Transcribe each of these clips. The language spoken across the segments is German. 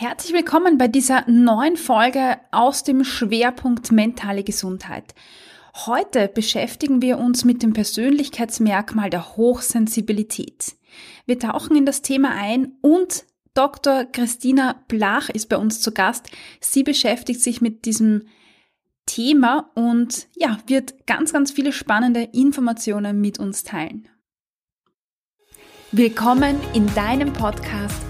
Herzlich willkommen bei dieser neuen Folge aus dem Schwerpunkt mentale Gesundheit. Heute beschäftigen wir uns mit dem Persönlichkeitsmerkmal der Hochsensibilität. Wir tauchen in das Thema ein und Dr. Christina Blach ist bei uns zu Gast. Sie beschäftigt sich mit diesem Thema und ja, wird ganz, ganz viele spannende Informationen mit uns teilen. Willkommen in deinem Podcast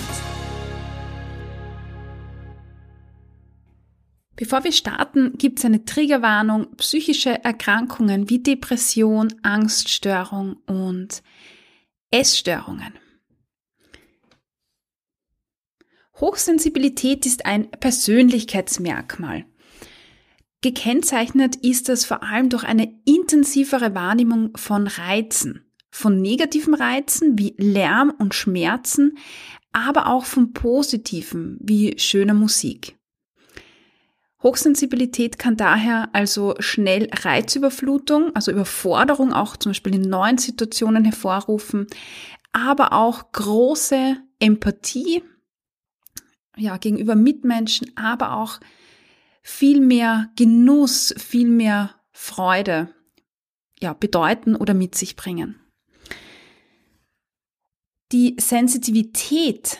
Bevor wir starten, gibt es eine Triggerwarnung. Psychische Erkrankungen wie Depression, Angststörung und Essstörungen. Hochsensibilität ist ein Persönlichkeitsmerkmal. Gekennzeichnet ist es vor allem durch eine intensivere Wahrnehmung von Reizen, von negativen Reizen wie Lärm und Schmerzen, aber auch von positiven wie schöner Musik. Hochsensibilität kann daher also schnell Reizüberflutung, also Überforderung auch zum Beispiel in neuen Situationen hervorrufen, aber auch große Empathie ja, gegenüber Mitmenschen, aber auch viel mehr Genuss, viel mehr Freude ja, bedeuten oder mit sich bringen. Die Sensitivität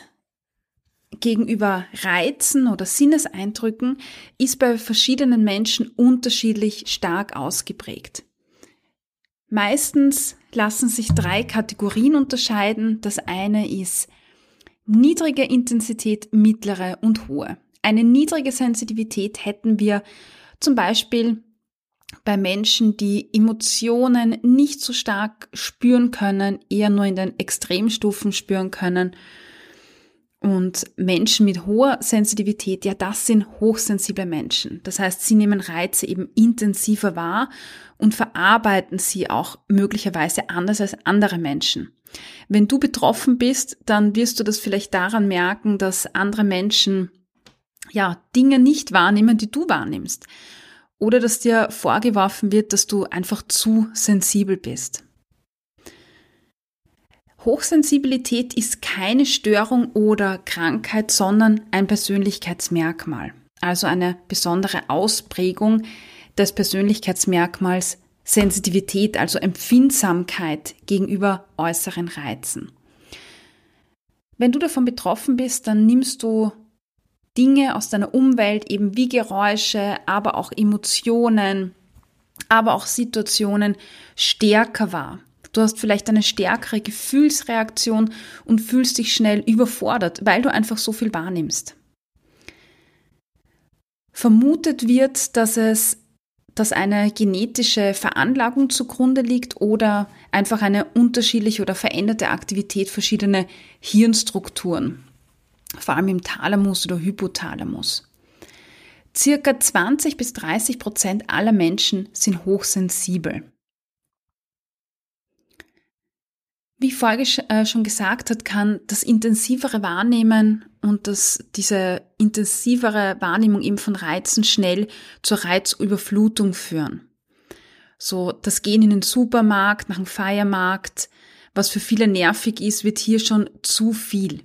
gegenüber Reizen oder Sinneseindrücken ist bei verschiedenen Menschen unterschiedlich stark ausgeprägt. Meistens lassen sich drei Kategorien unterscheiden. Das eine ist niedrige Intensität, mittlere und hohe. Eine niedrige Sensitivität hätten wir zum Beispiel bei Menschen, die Emotionen nicht so stark spüren können, eher nur in den Extremstufen spüren können und Menschen mit hoher Sensitivität, ja, das sind hochsensible Menschen. Das heißt, sie nehmen Reize eben intensiver wahr und verarbeiten sie auch möglicherweise anders als andere Menschen. Wenn du betroffen bist, dann wirst du das vielleicht daran merken, dass andere Menschen ja Dinge nicht wahrnehmen, die du wahrnimmst. Oder dass dir vorgeworfen wird, dass du einfach zu sensibel bist. Hochsensibilität ist keine Störung oder Krankheit, sondern ein Persönlichkeitsmerkmal, also eine besondere Ausprägung des Persönlichkeitsmerkmals Sensitivität, also Empfindsamkeit gegenüber äußeren Reizen. Wenn du davon betroffen bist, dann nimmst du Dinge aus deiner Umwelt, eben wie Geräusche, aber auch Emotionen, aber auch Situationen stärker wahr. Du hast vielleicht eine stärkere Gefühlsreaktion und fühlst dich schnell überfordert, weil du einfach so viel wahrnimmst. Vermutet wird, dass es dass eine genetische Veranlagung zugrunde liegt oder einfach eine unterschiedliche oder veränderte Aktivität verschiedener Hirnstrukturen, vor allem im Thalamus oder Hypothalamus. Circa 20 bis 30 Prozent aller Menschen sind hochsensibel. Wie Folge äh, schon gesagt hat, kann das intensivere Wahrnehmen und das, diese intensivere Wahrnehmung eben von Reizen schnell zur Reizüberflutung führen. So, das Gehen in den Supermarkt, nach dem Feiermarkt, was für viele nervig ist, wird hier schon zu viel.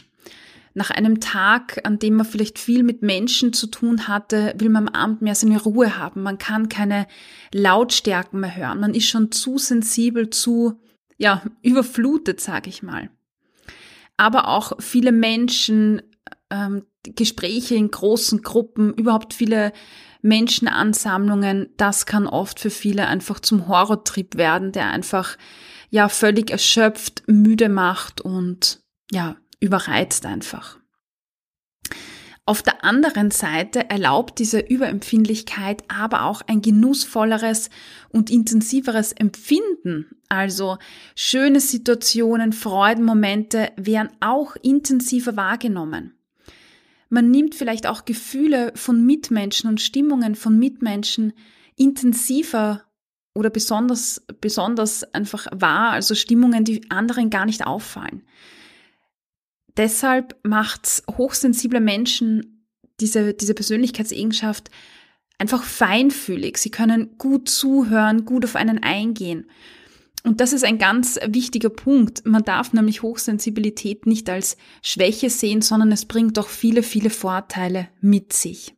Nach einem Tag, an dem man vielleicht viel mit Menschen zu tun hatte, will man am Abend mehr seine Ruhe haben. Man kann keine Lautstärken mehr hören. Man ist schon zu sensibel, zu ja, überflutet, sage ich mal. Aber auch viele Menschen, ähm, Gespräche in großen Gruppen, überhaupt viele Menschenansammlungen, das kann oft für viele einfach zum Horrortrip werden, der einfach ja völlig erschöpft, müde macht und ja, überreizt einfach. Auf der anderen Seite erlaubt diese Überempfindlichkeit aber auch ein genussvolleres und intensiveres Empfinden. Also schöne Situationen, Freudenmomente werden auch intensiver wahrgenommen. Man nimmt vielleicht auch Gefühle von Mitmenschen und Stimmungen von Mitmenschen intensiver oder besonders, besonders einfach wahr, also Stimmungen, die anderen gar nicht auffallen. Deshalb macht hochsensible Menschen diese, diese Persönlichkeitseigenschaft einfach feinfühlig. Sie können gut zuhören, gut auf einen eingehen. Und das ist ein ganz wichtiger Punkt. Man darf nämlich Hochsensibilität nicht als Schwäche sehen, sondern es bringt doch viele, viele Vorteile mit sich.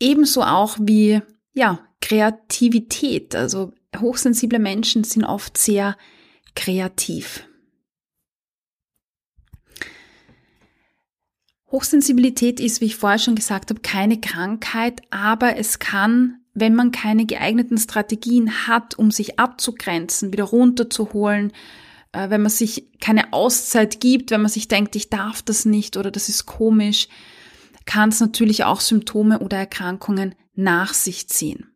Ebenso auch wie, ja, Kreativität. Also hochsensible Menschen sind oft sehr kreativ. Hochsensibilität ist, wie ich vorher schon gesagt habe, keine Krankheit, aber es kann, wenn man keine geeigneten Strategien hat, um sich abzugrenzen, wieder runterzuholen, äh, wenn man sich keine Auszeit gibt, wenn man sich denkt, ich darf das nicht oder das ist komisch, kann es natürlich auch Symptome oder Erkrankungen nach sich ziehen.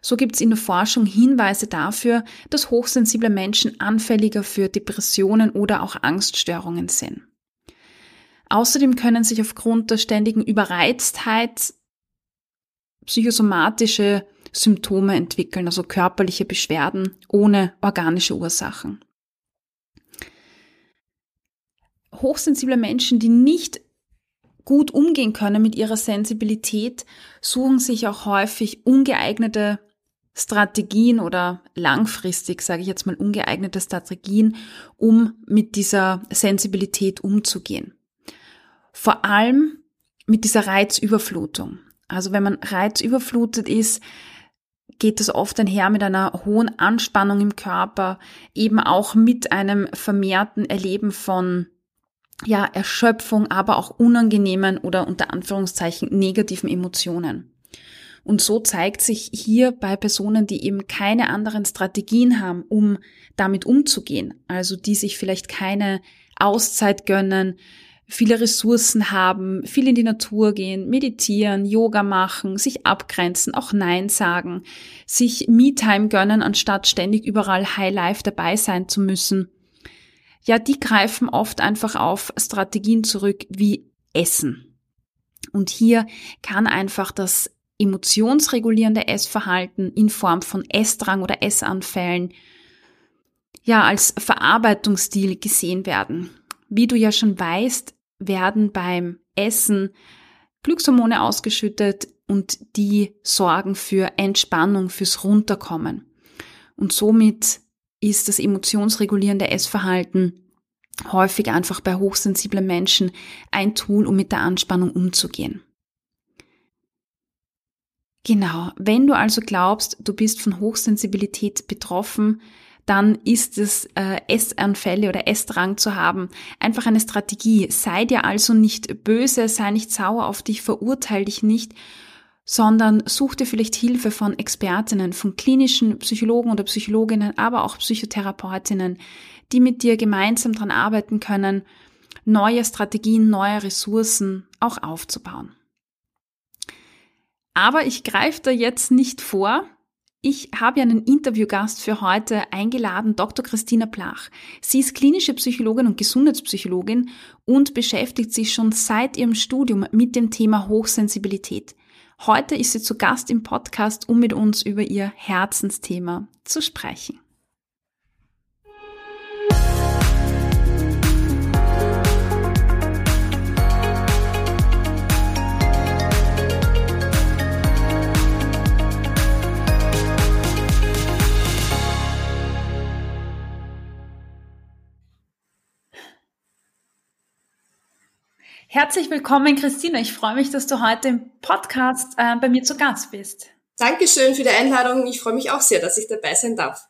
So gibt es in der Forschung Hinweise dafür, dass hochsensible Menschen anfälliger für Depressionen oder auch Angststörungen sind. Außerdem können sich aufgrund der ständigen Überreiztheit psychosomatische Symptome entwickeln, also körperliche Beschwerden ohne organische Ursachen. Hochsensible Menschen, die nicht gut umgehen können mit ihrer Sensibilität, suchen sich auch häufig ungeeignete Strategien oder langfristig, sage ich jetzt mal, ungeeignete Strategien, um mit dieser Sensibilität umzugehen. Vor allem mit dieser Reizüberflutung. Also wenn man reizüberflutet ist, geht es oft einher mit einer hohen Anspannung im Körper, eben auch mit einem vermehrten Erleben von ja, Erschöpfung, aber auch unangenehmen oder unter Anführungszeichen negativen Emotionen. Und so zeigt sich hier bei Personen, die eben keine anderen Strategien haben, um damit umzugehen, also die sich vielleicht keine Auszeit gönnen, viele Ressourcen haben, viel in die Natur gehen, meditieren, Yoga machen, sich abgrenzen, auch Nein sagen, sich Me-Time gönnen, anstatt ständig überall High Life dabei sein zu müssen. Ja, die greifen oft einfach auf Strategien zurück wie Essen. Und hier kann einfach das emotionsregulierende Essverhalten in Form von Essdrang oder Essanfällen ja als Verarbeitungsstil gesehen werden. Wie du ja schon weißt, werden beim Essen Glückshormone ausgeschüttet und die sorgen für Entspannung, fürs Runterkommen. Und somit ist das emotionsregulierende Essverhalten häufig einfach bei hochsensiblen Menschen ein Tool, um mit der Anspannung umzugehen. Genau, wenn du also glaubst, du bist von Hochsensibilität betroffen, dann ist es äh, Essanfälle oder Essdrang zu haben einfach eine Strategie. Sei dir also nicht böse, sei nicht sauer auf dich, verurteile dich nicht, sondern such dir vielleicht Hilfe von Expertinnen, von klinischen Psychologen oder Psychologinnen, aber auch Psychotherapeutinnen, die mit dir gemeinsam dran arbeiten können, neue Strategien, neue Ressourcen auch aufzubauen. Aber ich greife da jetzt nicht vor, ich habe einen Interviewgast für heute eingeladen, Dr. Christina Plach. Sie ist klinische Psychologin und Gesundheitspsychologin und beschäftigt sich schon seit ihrem Studium mit dem Thema Hochsensibilität. Heute ist sie zu Gast im Podcast, um mit uns über ihr Herzensthema zu sprechen. Herzlich willkommen, Christina. Ich freue mich, dass du heute im Podcast äh, bei mir zu Gast bist. Dankeschön für die Einladung. Ich freue mich auch sehr, dass ich dabei sein darf.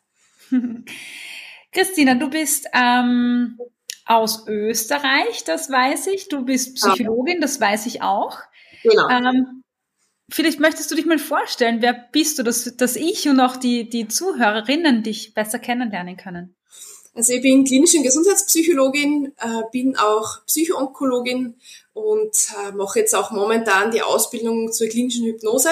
Christina, du bist ähm, aus Österreich, das weiß ich. Du bist Psychologin, das weiß ich auch. Genau. Ähm, vielleicht möchtest du dich mal vorstellen, wer bist du, dass, dass ich und auch die, die Zuhörerinnen dich besser kennenlernen können. Also ich bin klinische Gesundheitspsychologin, äh, bin auch Psychoonkologin und äh, mache jetzt auch momentan die Ausbildung zur klinischen Hypnose.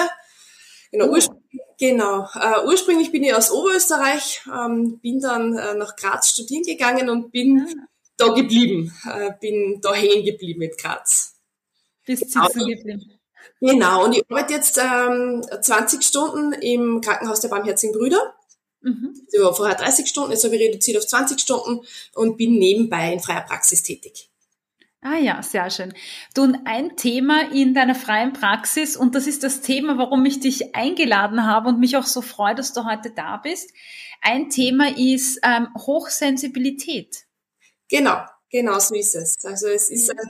Genau, oh. urspr genau. Uh, ursprünglich bin ich aus Oberösterreich, ähm, bin dann nach Graz studieren gegangen und bin ah. da geblieben, bin da hängen geblieben in Graz. Bist sitzen geblieben. Genau, und ich arbeite jetzt ähm, 20 Stunden im Krankenhaus der Barmherzigen Brüder. Mhm. Ich war vorher 30 Stunden, jetzt habe ich reduziert auf 20 Stunden und bin nebenbei in freier Praxis tätig. Ah ja, sehr schön. Du, und ein Thema in deiner freien Praxis, und das ist das Thema, warum ich dich eingeladen habe und mich auch so freue, dass du heute da bist. Ein Thema ist ähm, Hochsensibilität. Genau, genau so ist es. Also es ist ein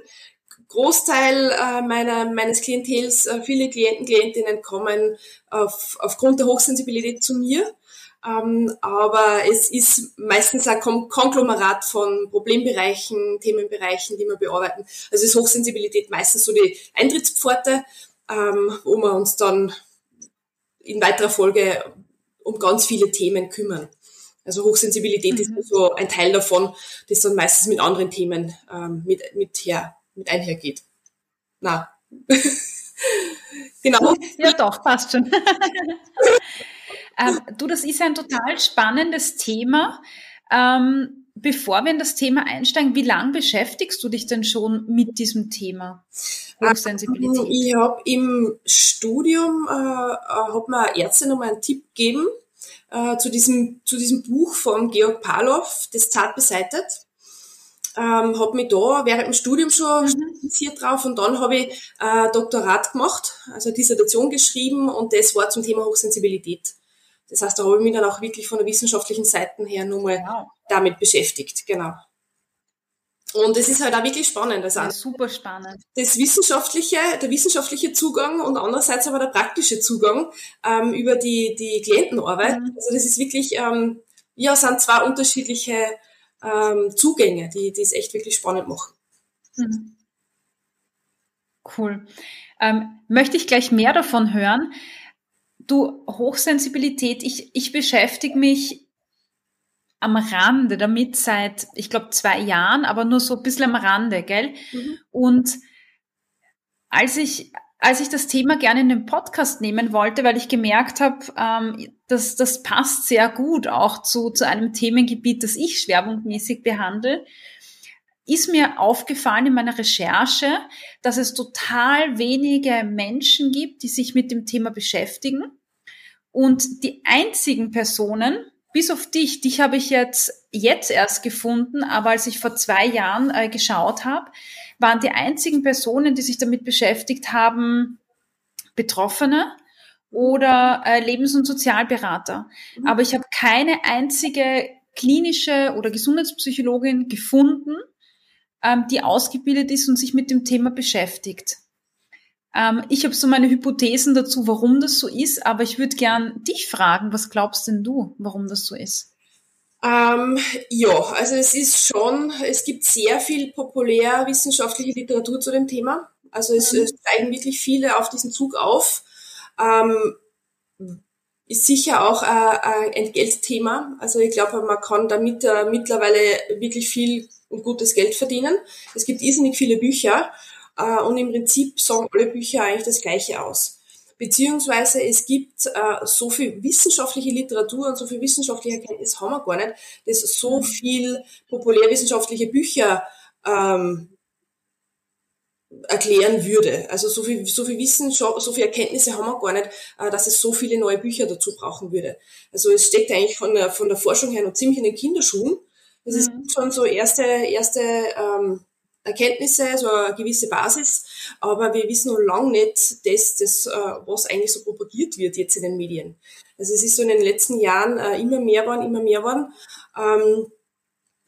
Großteil äh, meiner, meines Klientels, äh, viele Klienten, Klientinnen kommen auf, aufgrund der Hochsensibilität zu mir aber es ist meistens ein Konglomerat von Problembereichen, Themenbereichen, die wir bearbeiten. Also ist Hochsensibilität meistens so die Eintrittspforte, ähm, wo wir uns dann in weiterer Folge um ganz viele Themen kümmern. Also Hochsensibilität mhm. ist so ein Teil davon, das dann meistens mit anderen Themen ähm, mit, mit, her, mit einhergeht. Na. genau. Ja doch, passt schon. Ähm, du, das ist ein total spannendes Thema. Ähm, bevor wir in das Thema einsteigen, wie lange beschäftigst du dich denn schon mit diesem Thema Hochsensibilität? Ähm, ich habe im Studium, äh, äh hat mir eine Ärztin nochmal einen Tipp gegeben äh, zu, diesem, zu diesem Buch von Georg Palow, das zart beseitet. Ähm, habe mich da während dem Studium schon mhm. spezialisiert drauf und dann habe ich äh, Doktorat gemacht, also Dissertation geschrieben und das war zum Thema Hochsensibilität. Das heißt, da habe ich mich dann auch wirklich von der wissenschaftlichen Seite her nochmal wow. damit beschäftigt, genau. Und es ist halt auch wirklich spannend. Also ja, super spannend. Das wissenschaftliche, der wissenschaftliche Zugang und andererseits aber der praktische Zugang ähm, über die, die Klientenarbeit. Mhm. Also das ist wirklich, ähm, ja, sind zwei unterschiedliche ähm, Zugänge, die, die es echt wirklich spannend machen. Mhm. Cool. Ähm, möchte ich gleich mehr davon hören. Du, Hochsensibilität, ich, ich beschäftige mich am Rande damit seit, ich glaube, zwei Jahren, aber nur so ein bisschen am Rande, gell? Mhm. Und als ich, als ich das Thema gerne in den Podcast nehmen wollte, weil ich gemerkt habe, ähm, dass das passt sehr gut auch zu, zu einem Themengebiet, das ich schwerpunktmäßig behandle, ist mir aufgefallen in meiner Recherche, dass es total wenige Menschen gibt, die sich mit dem Thema beschäftigen. Und die einzigen Personen, bis auf dich, dich habe ich jetzt jetzt erst gefunden, aber als ich vor zwei Jahren äh, geschaut habe, waren die einzigen Personen, die sich damit beschäftigt haben, Betroffene oder äh, Lebens- und Sozialberater. Mhm. Aber ich habe keine einzige klinische oder Gesundheitspsychologin gefunden, ähm, die ausgebildet ist und sich mit dem Thema beschäftigt. Ähm, ich habe so meine Hypothesen dazu, warum das so ist, aber ich würde gern dich fragen, was glaubst denn du, warum das so ist? Ähm, ja, also es ist schon, es gibt sehr viel populärwissenschaftliche Literatur zu dem Thema. Also es, mhm. es steigen wirklich viele auf diesen Zug auf. Ähm, ist sicher auch äh, ein Geldthema. Also ich glaube, man kann damit äh, mittlerweile wirklich viel und gutes Geld verdienen. Es gibt irrsinnig viele Bücher äh, und im Prinzip sagen alle Bücher eigentlich das Gleiche aus. Beziehungsweise es gibt äh, so viel wissenschaftliche Literatur und so viel wissenschaftliche Erkenntnis haben wir gar nicht, dass so viel populärwissenschaftliche Bücher ähm, erklären würde. Also so viel, so viel Wissenschaft, so viel Erkenntnisse haben wir gar nicht, äh, dass es so viele neue Bücher dazu brauchen würde. Also es steckt eigentlich von der, von der Forschung her noch ziemlich in den Kinderschuhen. Das mhm. ist schon so erste, erste ähm, Erkenntnisse, so eine gewisse Basis, aber wir wissen noch lange nicht das, das, äh, was eigentlich so propagiert wird jetzt in den Medien. Also es ist so in den letzten Jahren äh, immer mehr geworden, immer mehr geworden. Ähm,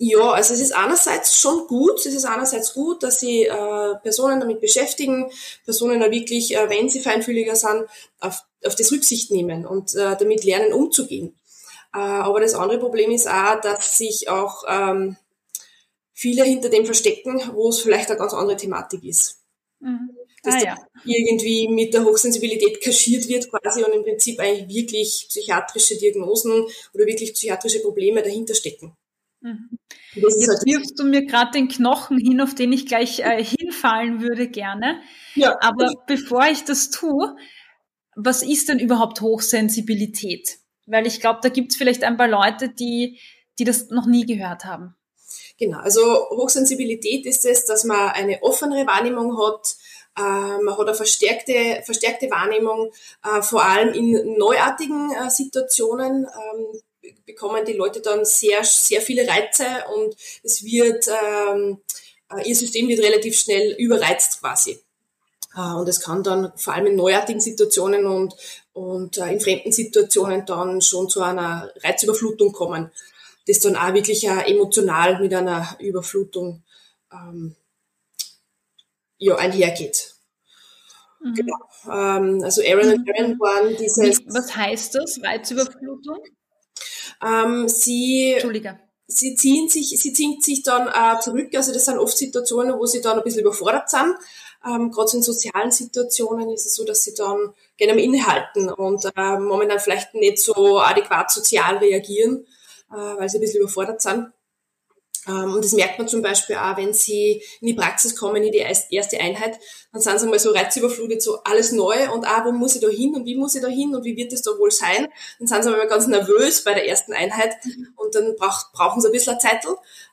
ja, also es ist einerseits schon gut, es ist einerseits gut, dass sie äh, Personen damit beschäftigen, Personen da wirklich, äh, wenn sie feinfühliger sind, auf, auf das Rücksicht nehmen und äh, damit lernen umzugehen. Äh, aber das andere Problem ist auch, dass sich auch ähm, viele hinter dem verstecken, wo es vielleicht eine ganz andere Thematik ist. Mhm. Dass ah, ja. irgendwie mit der Hochsensibilität kaschiert wird quasi und im Prinzip eigentlich wirklich psychiatrische Diagnosen oder wirklich psychiatrische Probleme dahinter stecken. Mhm. Jetzt halt wirfst du mir gerade den Knochen hin, auf den ich gleich äh, hinfallen würde gerne. Ja. Aber bevor ich das tue, was ist denn überhaupt Hochsensibilität? Weil ich glaube, da gibt es vielleicht ein paar Leute, die, die das noch nie gehört haben. Genau, also Hochsensibilität ist es, dass man eine offenere Wahrnehmung hat, Äh, man hat eine verstärkte, verstärkte Wahrnehmung, äh, vor allem in neuartigen äh, Situationen. Ähm, bekommen die Leute dann sehr, sehr viele Reize und es wird, ähm, ihr System wird relativ schnell überreizt quasi. Und es kann dann vor allem in neuartigen Situationen und, und in fremden Situationen dann schon zu einer Reizüberflutung kommen, das dann auch wirklich emotional mit einer Überflutung ähm, ja, einhergeht. Mhm. Genau. Ähm, also Aaron und Aaron mhm. waren dieses. Was heißt das, Reizüberflutung? Ähm, sie, Entschuldige. Sie ziehen sich, sie ziehen sich dann äh, zurück. Also das sind oft Situationen, wo sie dann ein bisschen überfordert sind. Ähm, Gerade so in sozialen Situationen ist es so, dass sie dann gerne am Innehalten und äh, momentan vielleicht nicht so adäquat sozial reagieren, äh, weil sie ein bisschen überfordert sind. Ähm, und das merkt man zum Beispiel auch, wenn sie in die Praxis kommen, in die erste Einheit, dann sind sie mal so reizüberflutet, so alles neu und ah, wo muss ich da hin und wie muss ich da hin und wie wird es da wohl sein? Dann sind sie mal ganz nervös bei der ersten Einheit und dann braucht, brauchen sie ein bisschen Zeit,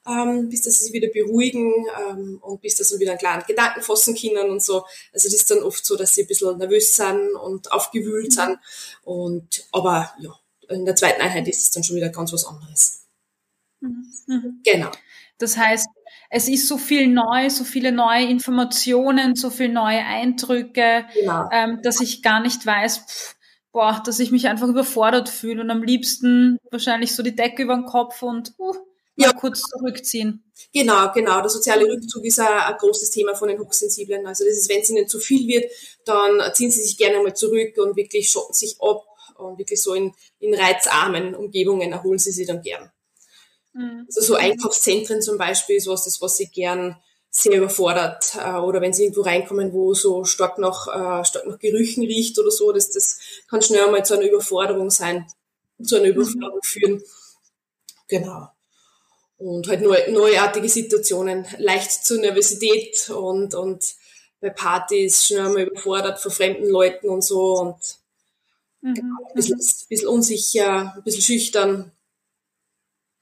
ähm, bis dass sie sich wieder beruhigen ähm, und bis dass sie wieder einen kleinen Gedanken fassen können und so. Also das ist dann oft so, dass sie ein bisschen nervös sind und aufgewühlt mhm. sind und aber ja, in der zweiten Einheit ist es dann schon wieder ganz was anderes. Mhm. Genau. Das heißt, es ist so viel neu, so viele neue Informationen, so viele neue Eindrücke, genau. ähm, dass ich gar nicht weiß, pff, boah, dass ich mich einfach überfordert fühle und am liebsten wahrscheinlich so die Decke über den Kopf und uh, ja. kurz zurückziehen. Genau, genau. Der soziale Rückzug ist ein, ein, großes Thema von den Hochsensiblen. Also das ist, wenn es ihnen zu viel wird, dann ziehen sie sich gerne mal zurück und wirklich schotten sich ab und wirklich so in, in reizarmen Umgebungen erholen sie sich dann gern. Mhm. Also so Einkaufszentren zum Beispiel ist was, das, was sie gern sehr überfordert. Äh, oder wenn sie irgendwo reinkommen, wo so stark nach, äh, stark nach Gerüchen riecht oder so, das, das kann schnell mal zu einer Überforderung sein, zu einer Überforderung mhm. führen. Genau. Und halt neu, neuartige Situationen, leicht zur Nervosität und, und bei Partys schnell mal überfordert vor fremden Leuten und so und mhm. genau, ein, bisschen, ein bisschen unsicher, ein bisschen schüchtern.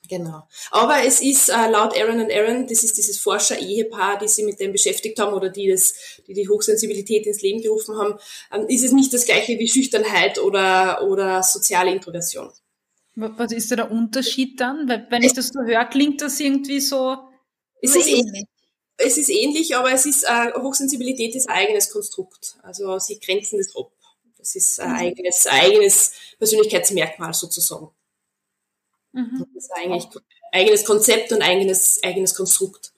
Genau. Aber es ist äh, laut Aaron und Aaron, das ist dieses Forscher-Ehepaar, die sich mit dem beschäftigt haben oder die das, die, die Hochsensibilität ins Leben gerufen haben, ähm, ist es nicht das gleiche wie Schüchternheit oder, oder soziale Introversion. Was ist da der Unterschied dann? Weil wenn ich das so höre, klingt das irgendwie so. Es ist ähnlich. Es ist ähnlich, aber es ist äh, Hochsensibilität ist ein eigenes Konstrukt. Also sie grenzen das ab. Das ist ein mhm. eigenes, eigenes Persönlichkeitsmerkmal sozusagen. Mhm. Das ist eigentlich eigenes Konzept und eigenes, eigenes Konstrukt.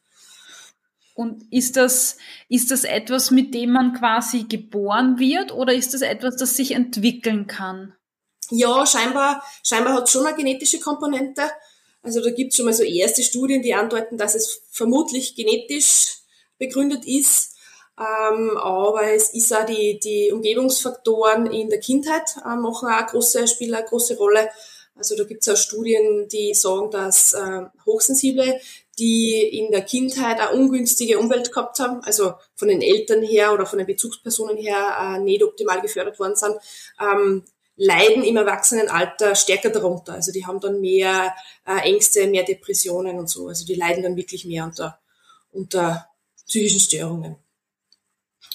Und ist das, ist das etwas, mit dem man quasi geboren wird oder ist das etwas, das sich entwickeln kann? Ja, scheinbar, scheinbar hat es schon eine genetische Komponente. Also da gibt es schon mal so erste Studien, die andeuten, dass es vermutlich genetisch begründet ist. Ähm, aber es ist auch die, die Umgebungsfaktoren in der Kindheit äh, machen auch eine große, spielen eine große Rolle. Also da gibt es auch Studien, die sagen, dass äh, Hochsensible, die in der Kindheit eine ungünstige Umwelt gehabt haben, also von den Eltern her oder von den Bezugspersonen her äh, nicht optimal gefördert worden sind, ähm, leiden im Erwachsenenalter stärker darunter. Also die haben dann mehr äh, Ängste, mehr Depressionen und so. Also die leiden dann wirklich mehr unter, unter psychischen Störungen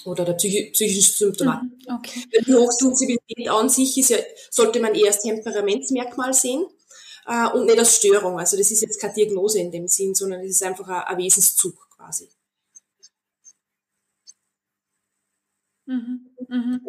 oder der psychischen Symptomatik. Mhm, okay. Die Hochsensibilität an sich ist ja, sollte man eher als Temperamentsmerkmal sehen äh, und nicht als Störung. Also das ist jetzt keine Diagnose in dem Sinn, sondern es ist einfach ein, ein Wesenszug quasi. Mhm. Mhm.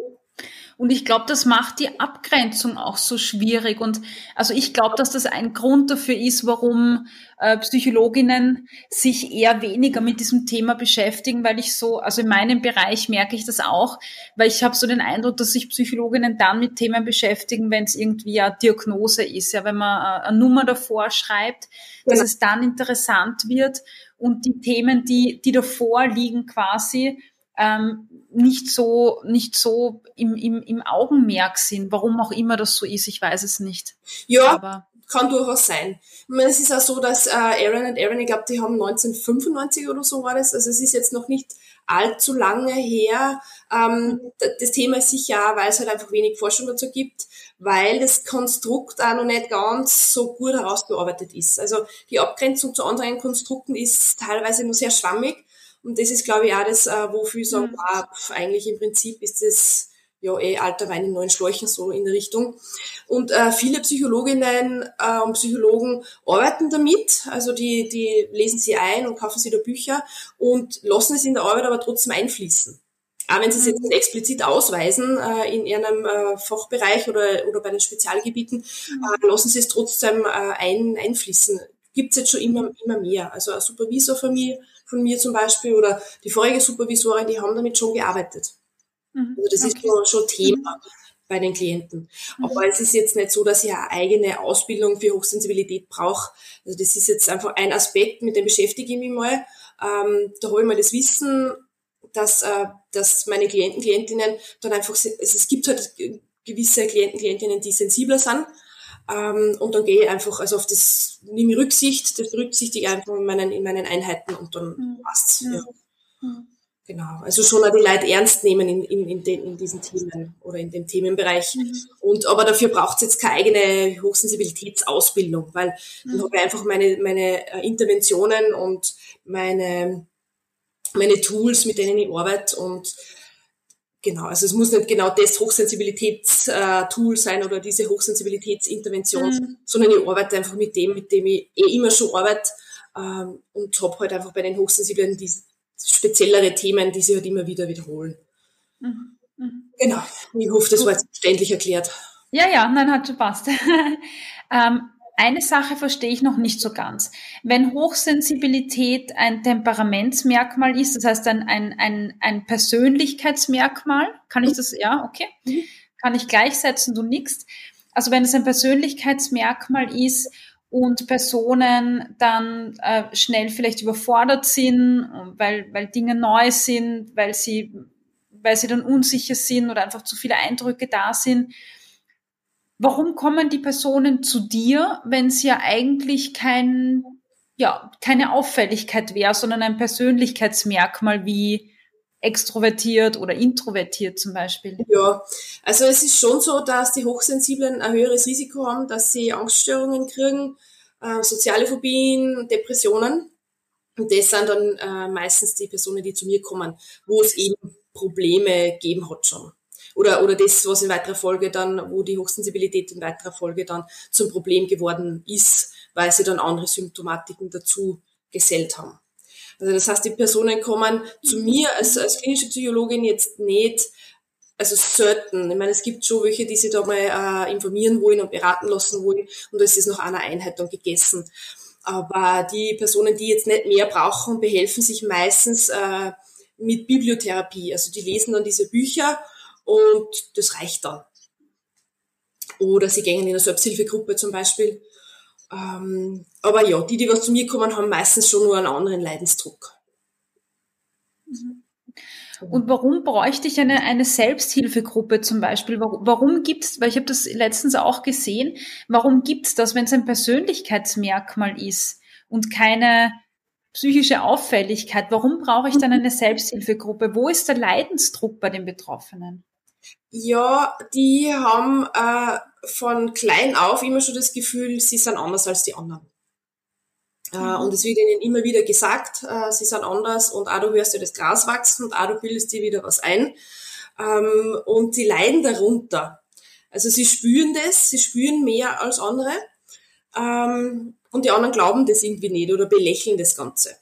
Und ich glaube, das macht die Abgrenzung auch so schwierig. Und also ich glaube, dass das ein Grund dafür ist, warum äh, Psychologinnen sich eher weniger mit diesem Thema beschäftigen, weil ich so, also in meinem Bereich merke ich das auch, weil ich habe so den Eindruck, dass sich Psychologinnen dann mit Themen beschäftigen, wenn es irgendwie eine Diagnose ist, ja, wenn man äh, eine Nummer davor schreibt, dass ja. es dann interessant wird und die Themen, die, die davor liegen quasi, ähm, nicht so, nicht so im, im, im Augenmerk sind. Warum auch immer das so ist, ich weiß es nicht. Ja, Aber kann durchaus sein. Ich meine, es ist auch so, dass äh, Aaron und Aaron, ich glaube, die haben 1995 oder so war das, also es ist jetzt noch nicht allzu lange her. Ähm, das Thema ist sicher auch, weil es halt einfach wenig Forschung dazu gibt, weil das Konstrukt auch noch nicht ganz so gut herausgearbeitet ist. Also die Abgrenzung zu anderen Konstrukten ist teilweise nur sehr schwammig Und das ist, glaube ich, auch das, äh, wofür ich sage, mhm. ah, eigentlich im Prinzip ist das ja eh alter Wein in neuen Schläuchen, so in der Richtung. Und äh, viele Psychologinnen äh, und Psychologen arbeiten damit, also die, die lesen sie ein und kaufen sie da Bücher und lassen es in der Arbeit aber trotzdem einfließen. Auch wenn sie es jetzt nicht explizit ausweisen äh, in ihrem äh, Fachbereich oder, oder bei den Spezialgebieten, äh, lassen sie es trotzdem äh, ein, einfließen. Gibt es jetzt schon immer, immer mehr. Also ein Supervisor von mir, von mir zum Beispiel oder die vorige Supervisorin, die haben damit schon gearbeitet. Mhm. Also das okay. ist schon, schon Thema mhm. bei den Klienten. Mhm. Aber es ist jetzt nicht so, dass ich eine eigene Ausbildung für Hochsensibilität brauche. Also das ist jetzt einfach ein Aspekt, mit dem beschäftige ich mich mal. Ähm, da habe ich mal das Wissen, dass, äh, dass meine Klienten, Klientinnen dann einfach, also es gibt halt gewisse Klienten, Klientinnen, die sensibler sind. Ähm, und dann gehe ich einfach, also auf das nehme ich Rücksicht, das berücksichtige ich einfach in meinen, in meinen Einheiten und dann mhm. passt's. Ja. Mhm. Genau, also schon auch die Leute ernst nehmen in, in, in, den, in diesen Themen oder in dem Themenbereich. Mhm. Und aber dafür braucht es jetzt keine eigene Hochsensibilitätsausbildung, weil mhm. dann habe ich einfach meine, meine äh, Interventionen und meine, meine Tools, mit denen ich arbeite und Genau, also es muss nicht genau das Hochsensibilitätstool sein oder diese Hochsensibilitätsintervention, mhm. sondern ich arbeite einfach mit dem, mit dem ich eh immer schon arbeite ähm, und habe halt einfach bei den Hochsensiblen die speziellere Themen, die sich halt immer wieder wiederholen. Mhm. Mhm. Genau, ich hoffe, das war jetzt verständlich erklärt. Ja, ja, nein, hat schon passt. ähm, eine Sache verstehe ich noch nicht so ganz. Wenn Hochsensibilität ein Temperamentsmerkmal ist, das heißt ein, ein, ein, ein Persönlichkeitsmerkmal, kann ich das, ja, okay, mhm. kann ich gleichsetzen, du nix. Also wenn es ein Persönlichkeitsmerkmal ist und Personen dann äh, schnell vielleicht überfordert sind, weil, weil Dinge neu sind, weil sie, weil sie dann unsicher sind oder einfach zu viele Eindrücke da sind, warum kommen die Personen zu dir, wenn es ja eigentlich kein, ja, keine Auffälligkeit wäre, sondern ein Persönlichkeitsmerkmal wie extrovertiert oder introvertiert zum Beispiel? Ja, also es ist schon so, dass die Hochsensiblen ein höheres Risiko haben, dass sie Angststörungen kriegen, äh, soziale Phobien, Depressionen. Und das sind dann äh, meistens die Personen, die zu mir kommen, wo es eben Probleme gegeben hat schon oder, oder das, was in weiterer Folge dann, wo die Hochsensibilität in weiterer Folge dann zum Problem geworden ist, weil sie dann andere Symptomatiken dazu gesellt haben. Also das heißt, die Personen kommen zu mir als, als klinische Psychologin jetzt nicht, also selten. Ich meine, es gibt schon welche, die sich da mal äh, informieren wollen und beraten lassen wollen und da ist es nach einer Einheit dann gegessen. Aber die Personen, die jetzt nicht mehr brauchen, behelfen sich meistens äh, mit Bibliotherapie. Also die lesen dann diese Bücher und das reicht dann. Oder sie gehen in eine Selbsthilfegruppe zum Beispiel. Ähm, aber ja, die, die was zu mir kommen, haben meistens schon nur einen anderen Leidensdruck. Mhm. Und warum bräuchte ich eine, eine Selbsthilfegruppe zum Beispiel? Warum, warum gibt es, weil ich habe das letztens auch gesehen, warum gibt es das, wenn es ein Persönlichkeitsmerkmal ist und keine psychische Auffälligkeit? Warum brauche ich dann mhm. eine Selbsthilfegruppe? Wo ist der Leidensdruck bei den Betroffenen? Ja, die haben äh, von klein auf immer schon das Gefühl, sie sind anders als die anderen. Äh, mhm. und es wird ihnen immer wieder gesagt, äh, sie sind anders und auch du hörst dir das Gras wachsen und auch du bildest dir wieder was ein. Ähm, und sie leiden darunter. Also sie spüren das, sie spüren mehr als andere. Ähm, und die anderen glauben das irgendwie nicht oder belächeln das Ganze.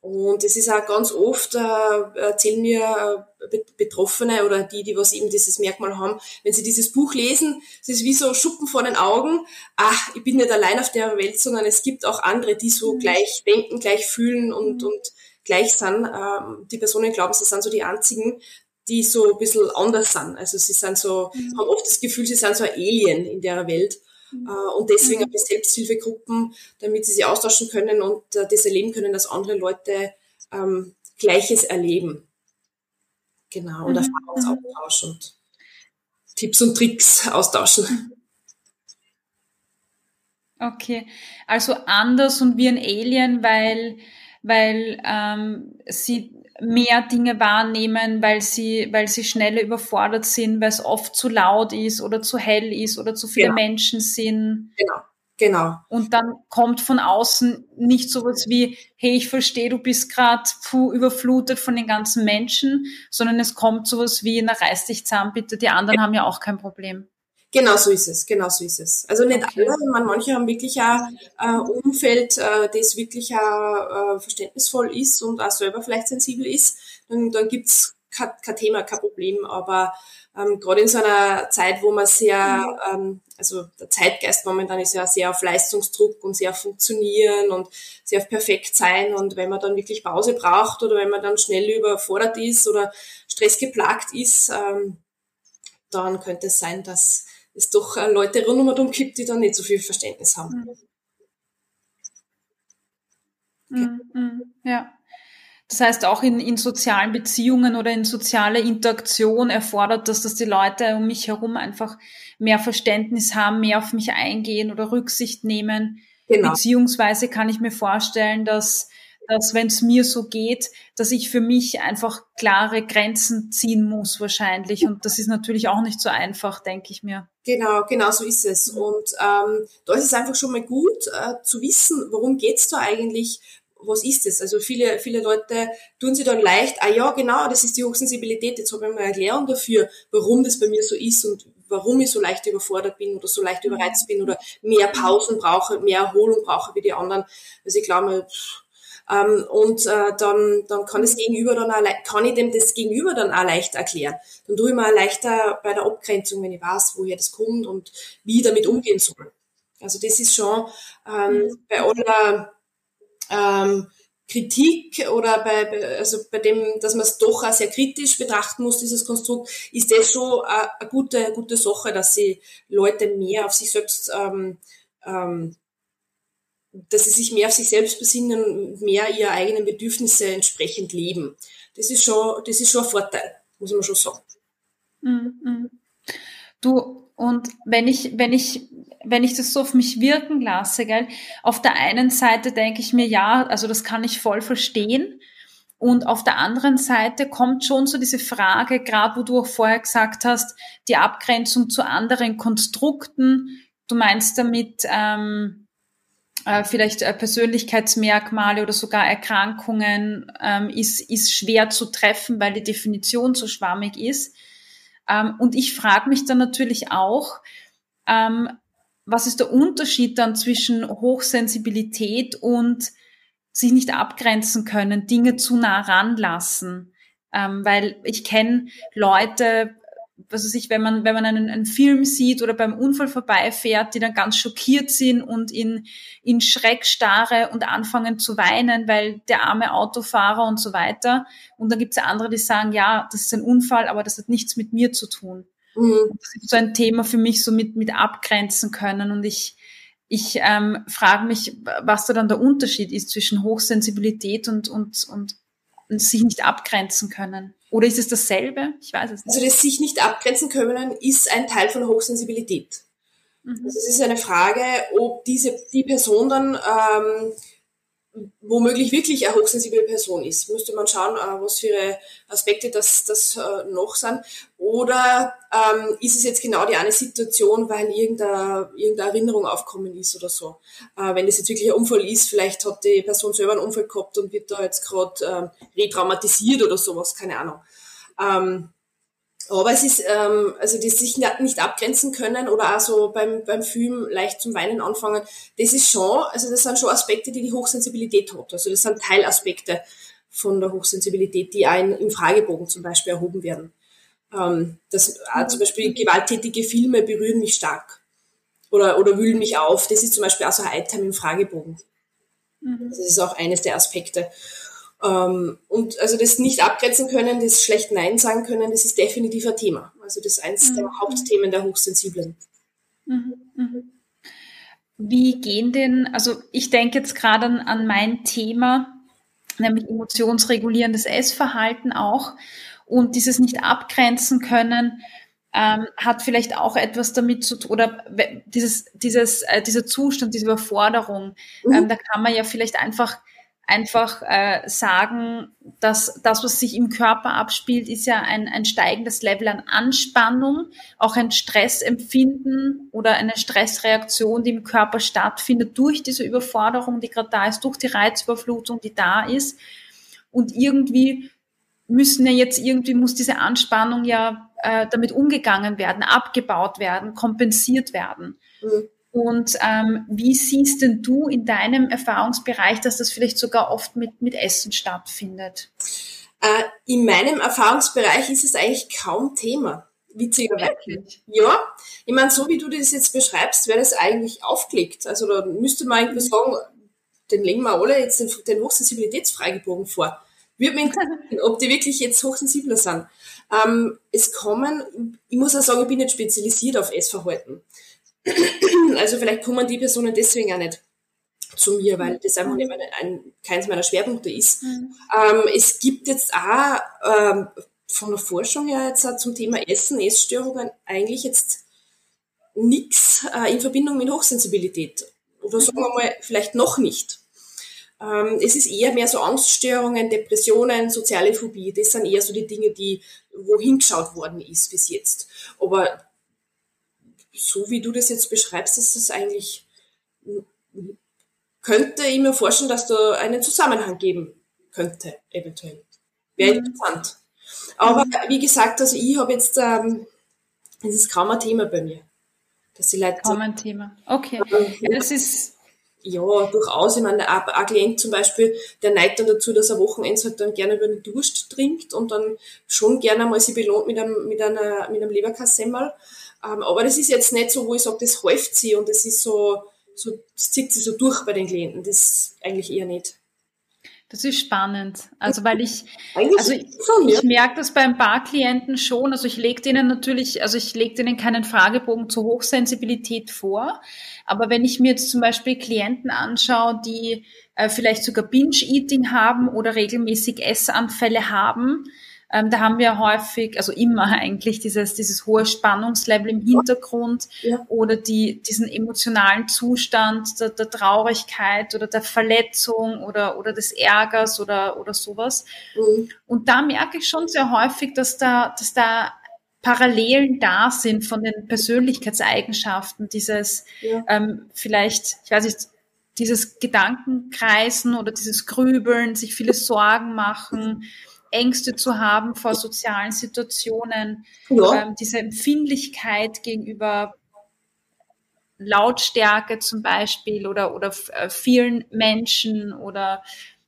Und es ist auch ganz oft, äh, erzählen mir äh, Betroffene oder die, die was eben dieses Merkmal haben, wenn sie dieses Buch lesen, es ist wie so Schuppen vor den Augen. Ach, ich bin nicht allein auf der Welt, sondern es gibt auch andere, die so mhm. gleich denken, gleich fühlen und, mhm. und gleich sind. Ähm, die Personen glauben, sie sind so die einzigen, die so ein bisschen anders sind. Also sie sind so, mhm. haben oft das Gefühl, sie sind so ein Alien in der Welt. Mhm. Äh, und deswegen mhm. habe ich Selbsthilfegruppen, damit sie sich austauschen können und äh, das erleben können, dass andere Leute ähm, Gleiches erleben. Genau, und mhm. Erfahrungsaustausch und Tipps und Tricks austauschen. Okay, also anders und wie ein Alien, weil, weil ähm, sie mehr Dinge wahrnehmen, weil sie, weil sie schneller überfordert sind, weil es oft zu laut ist oder zu hell ist oder zu viele genau. Menschen sind. Genau, Genau. Und dann kommt von außen nicht sowas wie, hey, ich verstehe, du bist gerade überflutet von den ganzen Menschen, sondern es kommt sowas wie, na reiß dich zusammen, bitte, die anderen haben ja auch kein Problem. Genau so ist es, genau so ist es. Also nicht okay. alle, man, manche haben wirklich ein äh, Umfeld, äh, das wirklich auch, äh, verständnisvoll ist und auch selber vielleicht sensibel ist. Dann, dann gibt's kein, kein Thema, kein Problem. Aber ähm, gerade in so einer Zeit, wo man sehr, ähm, also der Zeitgeist momentan ist ja sehr auf Leistungsdruck und sehr auf Funktionieren und sehr auf perfekt sein. Und wenn man dann wirklich Pause braucht oder wenn man dann schnell überfordert ist oder stressgeplagt ist, ähm, dann könnte es sein, dass es doch äh, Leute rundherum gibt, die da nicht so viel Verständnis haben. Mhm. Mhm. Ja. Das heißt, auch in, in sozialen Beziehungen oder in soziale Interaktion erfordert das, dass die Leute um mich herum einfach mehr Verständnis haben, mehr auf mich eingehen oder Rücksicht nehmen. Genau. Beziehungsweise kann ich mir vorstellen, dass dass wenn es mir so geht, dass ich für mich einfach klare Grenzen ziehen muss wahrscheinlich. Und das ist natürlich auch nicht so einfach, denke ich mir. Genau, genau so ist es. Und ähm, da ist es einfach schon mal gut äh, zu wissen, worum geht's da eigentlich, was ist es? Also viele, viele Leute tun sich dann leicht, ah ja, genau, das ist die Hochsensibilität, jetzt habe ich mal eine Erklärung dafür, warum das bei mir so ist und warum ich so leicht überfordert bin oder so leicht überreizt bin oder mehr Pausen brauche, mehr Erholung brauche wie die anderen. Also ich glaube, ähm, und äh, dann, dann kann das Gegenüber dann auch, kann ich dem das Gegenüber dann auch leicht erklären. Dann tue ich mir auch leichter bei der Abgrenzung, wenn ich weiß, woher das kommt und wie ich damit umgehen soll. Also das ist schon ähm, mhm. bei aller ähm, Kritik oder bei, also bei dem, dass man es doch auch sehr kritisch betrachten muss, dieses Konstrukt, ist das schon eine, gute, gute Sache, dass sie Leute mehr auf sich selbst ähm, ähm, dass sie sich mehr auf sich selbst besinnen mehr ihre eigenen Bedürfnisse entsprechend leben. Das ist schon, das ist schon ein Vorteil, muss man schon sagen. Mhm. Du, und wenn ich, wenn ich, wenn ich das so auf mich wirken lasse, gell, auf der einen Seite denke ich mir, ja, also das kann ich voll verstehen. Und auf der anderen Seite kommt schon so diese Frage, gerade wo du auch vorher gesagt hast, die Abgrenzung zu anderen Konstrukten. Du meinst damit, ähm, äh, vielleicht äh, Persönlichkeitsmerkmale oder sogar Erkrankungen ähm, ist, ist schwer zu treffen, weil die Definition so schwammig ist. Ähm, und ich frage mich dann natürlich auch, ähm, was ist der Unterschied dann zwischen Hochsensibilität und sich nicht abgrenzen können, Dinge zu nah ranlassen? Ähm, weil ich kenne Leute, was weiß ich, wenn man, wenn man einen, einen Film sieht oder beim Unfall vorbeifährt, die dann ganz schockiert sind und in, in Schreck starre und anfangen zu weinen, weil der arme Autofahrer und so weiter. Und dann gibt es andere, die sagen, ja, das ist ein Unfall, aber das hat nichts mit mir zu tun. Mhm. Das ist so ein Thema für mich, so mit, mit abgrenzen können. Und ich, ich ähm, frage mich, was da dann der Unterschied ist zwischen Hochsensibilität und, und, und sich nicht abgrenzen können. Oder ist es dasselbe? Ich weiß es nicht. Also das sich nicht abgrenzen können, ist ein Teil von Hochsensibilität. Mhm. Also es ist eine Frage, ob diese, die Person dann ähm, womöglich wirklich eine hochsensible Person ist. Müsste man schauen, äh, was für Aspekte das, das äh, noch sind. Oder ähm, ist es jetzt genau die eine Situation, weil irgendeine, irgendeine Erinnerung aufkommen ist oder so. Äh, wenn das jetzt wirklich ein Unfall ist, vielleicht hat die Person selber einen Unfall gehabt und wird da jetzt gerade ähm, retraumatisiert oder sowas, keine Ahnung. Ähm, aber es ist, ähm, also die sich nicht abgrenzen können oder auch so beim, beim Film leicht zum Weinen anfangen, das ist schon, also das sind schon Aspekte, die die Hochsensibilität hat. Also das sind Teilaspekte von der Hochsensibilität, die auch in, im Fragebogen zum Beispiel erhoben werden. Ähm, das, auch zum Beispiel gewalttätige Filme berühren mich stark oder, oder wühlen mich auf. Das ist zum Beispiel auch so ein Item im Fragebogen. Mhm. Das ist auch eines der Aspekte. Ähm, und also das nicht abgrenzen können, das schlecht Nein sagen können, das ist definitiv ein Thema. Also das ist eines mhm. der Hauptthemen der Hochsensiblen. Mhm. Mhm. Wie gehen denn, also ich denke jetzt gerade an, an mein Thema, nämlich emotionsregulierendes Essverhalten auch. Und dieses nicht abgrenzen können, ähm, hat vielleicht auch etwas damit zu tun, oder dieses, dieses, äh, dieser Zustand, diese Überforderung, mhm. ähm, da kann man ja vielleicht einfach einfach äh, sagen, dass das, was sich im Körper abspielt, ist ja ein, ein steigendes Level an Anspannung, auch ein Stressempfinden oder eine Stressreaktion, die im Körper stattfindet durch diese Überforderung, die gerade da ist, durch die Reizüberflutung, die da ist. Und irgendwie müssen ja jetzt irgendwie muss diese Anspannung ja äh, damit umgegangen werden, abgebaut werden, kompensiert werden. Mhm. Und ähm, wie siehst denn du in deinem Erfahrungsbereich, dass das vielleicht sogar oft mit, mit Essen stattfindet? Äh, in meinem Erfahrungsbereich ist es eigentlich kaum Thema. Witzigerweise. Ja, ich meine, so wie du das jetzt beschreibst, wäre das eigentlich aufgelegt. Also da müsste man irgendwie sagen, den legen wir alle jetzt den, den Hochsensibilitätsfragebogen vor. Würde mich interessieren, ob die wirklich jetzt hochsensibler sind. Ähm, es kommen, ich muss auch sagen, ich bin nicht spezialisiert auf Essverhalten. Also vielleicht kommen die Personen deswegen auch nicht zu mir, weil das einfach nicht meine, ein, keins meiner Schwerpunkte ist. Mhm. Ähm, es gibt jetzt auch ähm, von der Forschung her jetzt auch zum Thema Essen, Essstörungen eigentlich jetzt nichts äh, in Verbindung mit Hochsensibilität. Oder sagen wir mal, vielleicht noch nicht. Ähm, es ist eher mehr so Angststörungen, Depressionen, soziale Phobie. Das sind eher so die Dinge, die wohin geschaut worden ist bis jetzt. Aber so wie du das jetzt beschreibst, ist das eigentlich, könnte ich mir vorstellen, dass da einen Zusammenhang geben könnte, eventuell. Wäre mhm. interessant. Aber wie gesagt, also ich habe jetzt, ähm, das ist kaum ein Thema bei mir. Dass die Leute kaum ein Thema. Okay. Ja, das ist, ja, durchaus. Ich meine, ein, ein Klient zum Beispiel, der neigt dann dazu, dass er Wochenends halt dann gerne über den Durst trinkt und dann schon gerne mal sie belohnt mit einem, mit einer, mit einem Leberkassemmel. Ähm, aber das ist jetzt nicht so, wo ich sage, das häuft sie und das ist so, so, das zieht sie so durch bei den Klienten. Das eigentlich eher nicht. Das ist spannend. Also weil ich, also ich, ich merke das bei ein paar Klienten schon. Also ich lege denen natürlich, also ich lege denen keinen Fragebogen zur Hochsensibilität vor. Aber wenn ich mir jetzt zum Beispiel Klienten anschaue, die äh, vielleicht sogar Binge-Eating haben oder regelmäßig Essanfälle haben, ähm, da haben wir häufig, also immer eigentlich dieses, dieses hohe Spannungslevel im Hintergrund ja. oder die, diesen emotionalen Zustand der, der, Traurigkeit oder der Verletzung oder, oder des Ärgers oder, oder sowas. Mhm. Und da merke ich schon sehr häufig, dass da, dass da Parallelen da sind von den Persönlichkeitseigenschaften, dieses ja. ähm, vielleicht, ich weiß nicht, dieses Gedankenkreisen oder dieses Grübeln, sich viele Sorgen machen, Ängste zu haben vor sozialen Situationen, ja. ähm, diese Empfindlichkeit gegenüber Lautstärke zum Beispiel oder, oder äh, vielen Menschen oder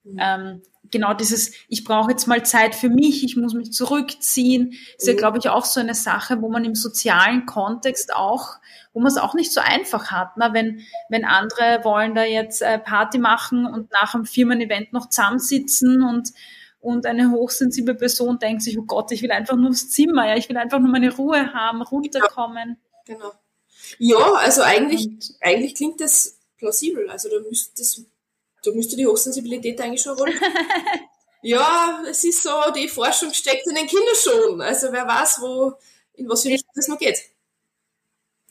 mhm. ähm, genau dieses, ich brauche jetzt mal Zeit für mich, ich muss mich zurückziehen, ist ja, glaube ich, auch so eine Sache, wo man im sozialen Kontext auch, wo man es auch nicht so einfach hat, ne? wenn, wenn andere wollen da jetzt äh, Party machen und nach einem Firmen-Event noch zusammensitzen und und eine hochsensible Person denkt sich, oh Gott, ich will einfach nur aufs Zimmer, ja, ich will einfach nur meine Ruhe haben, runterkommen. Genau. Ja, also eigentlich, und, eigentlich klingt das plausibel. Also da müsste das, da müsste die Hochsensibilität eigentlich schon rollen. ja, es ist so, die Forschung steckt in den Kindern schon. Also wer weiß, wo, in was für Richtung das noch geht.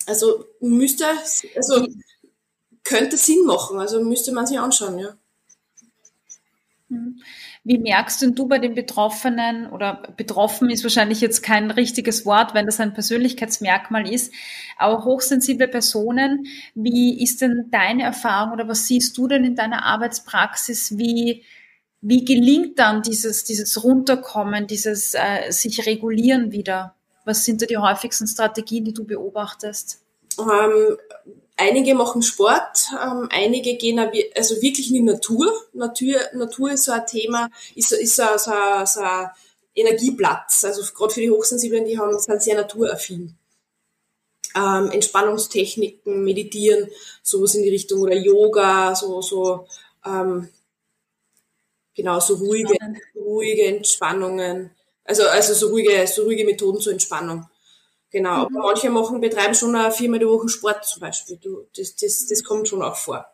Also müsste, also könnte Sinn machen. Also müsste man sich anschauen, ja. Wie merkst denn du bei den Betroffenen oder betroffen ist wahrscheinlich jetzt kein richtiges Wort, wenn das ein Persönlichkeitsmerkmal ist, aber hochsensible Personen, wie ist denn deine Erfahrung oder was siehst du denn in deiner Arbeitspraxis, wie, wie gelingt dann dieses, dieses Runterkommen, dieses äh, sich regulieren wieder? Was sind da die häufigsten Strategien, die du beobachtest? Ähm, Einige machen Sport, ähm, einige gehen also wirklich in die Natur. Natur, Natur ist so ein Thema, ist, ist so, so, so ein Energieplatz. Also gerade für die Hochsensiblen, die haben, sind sehr naturaffin. Ähm, Entspannungstechniken, Meditieren, sowas in die Richtung oder Yoga, so, so ähm, genau, so ruhige, ruhige Entspannungen. Also, also so ruhige, so ruhige Methoden zur Entspannung. Genau, mhm. aber manche machen, betreiben schon eine viermal die Woche Sport zum Beispiel. Du, das, das, das kommt schon auch vor.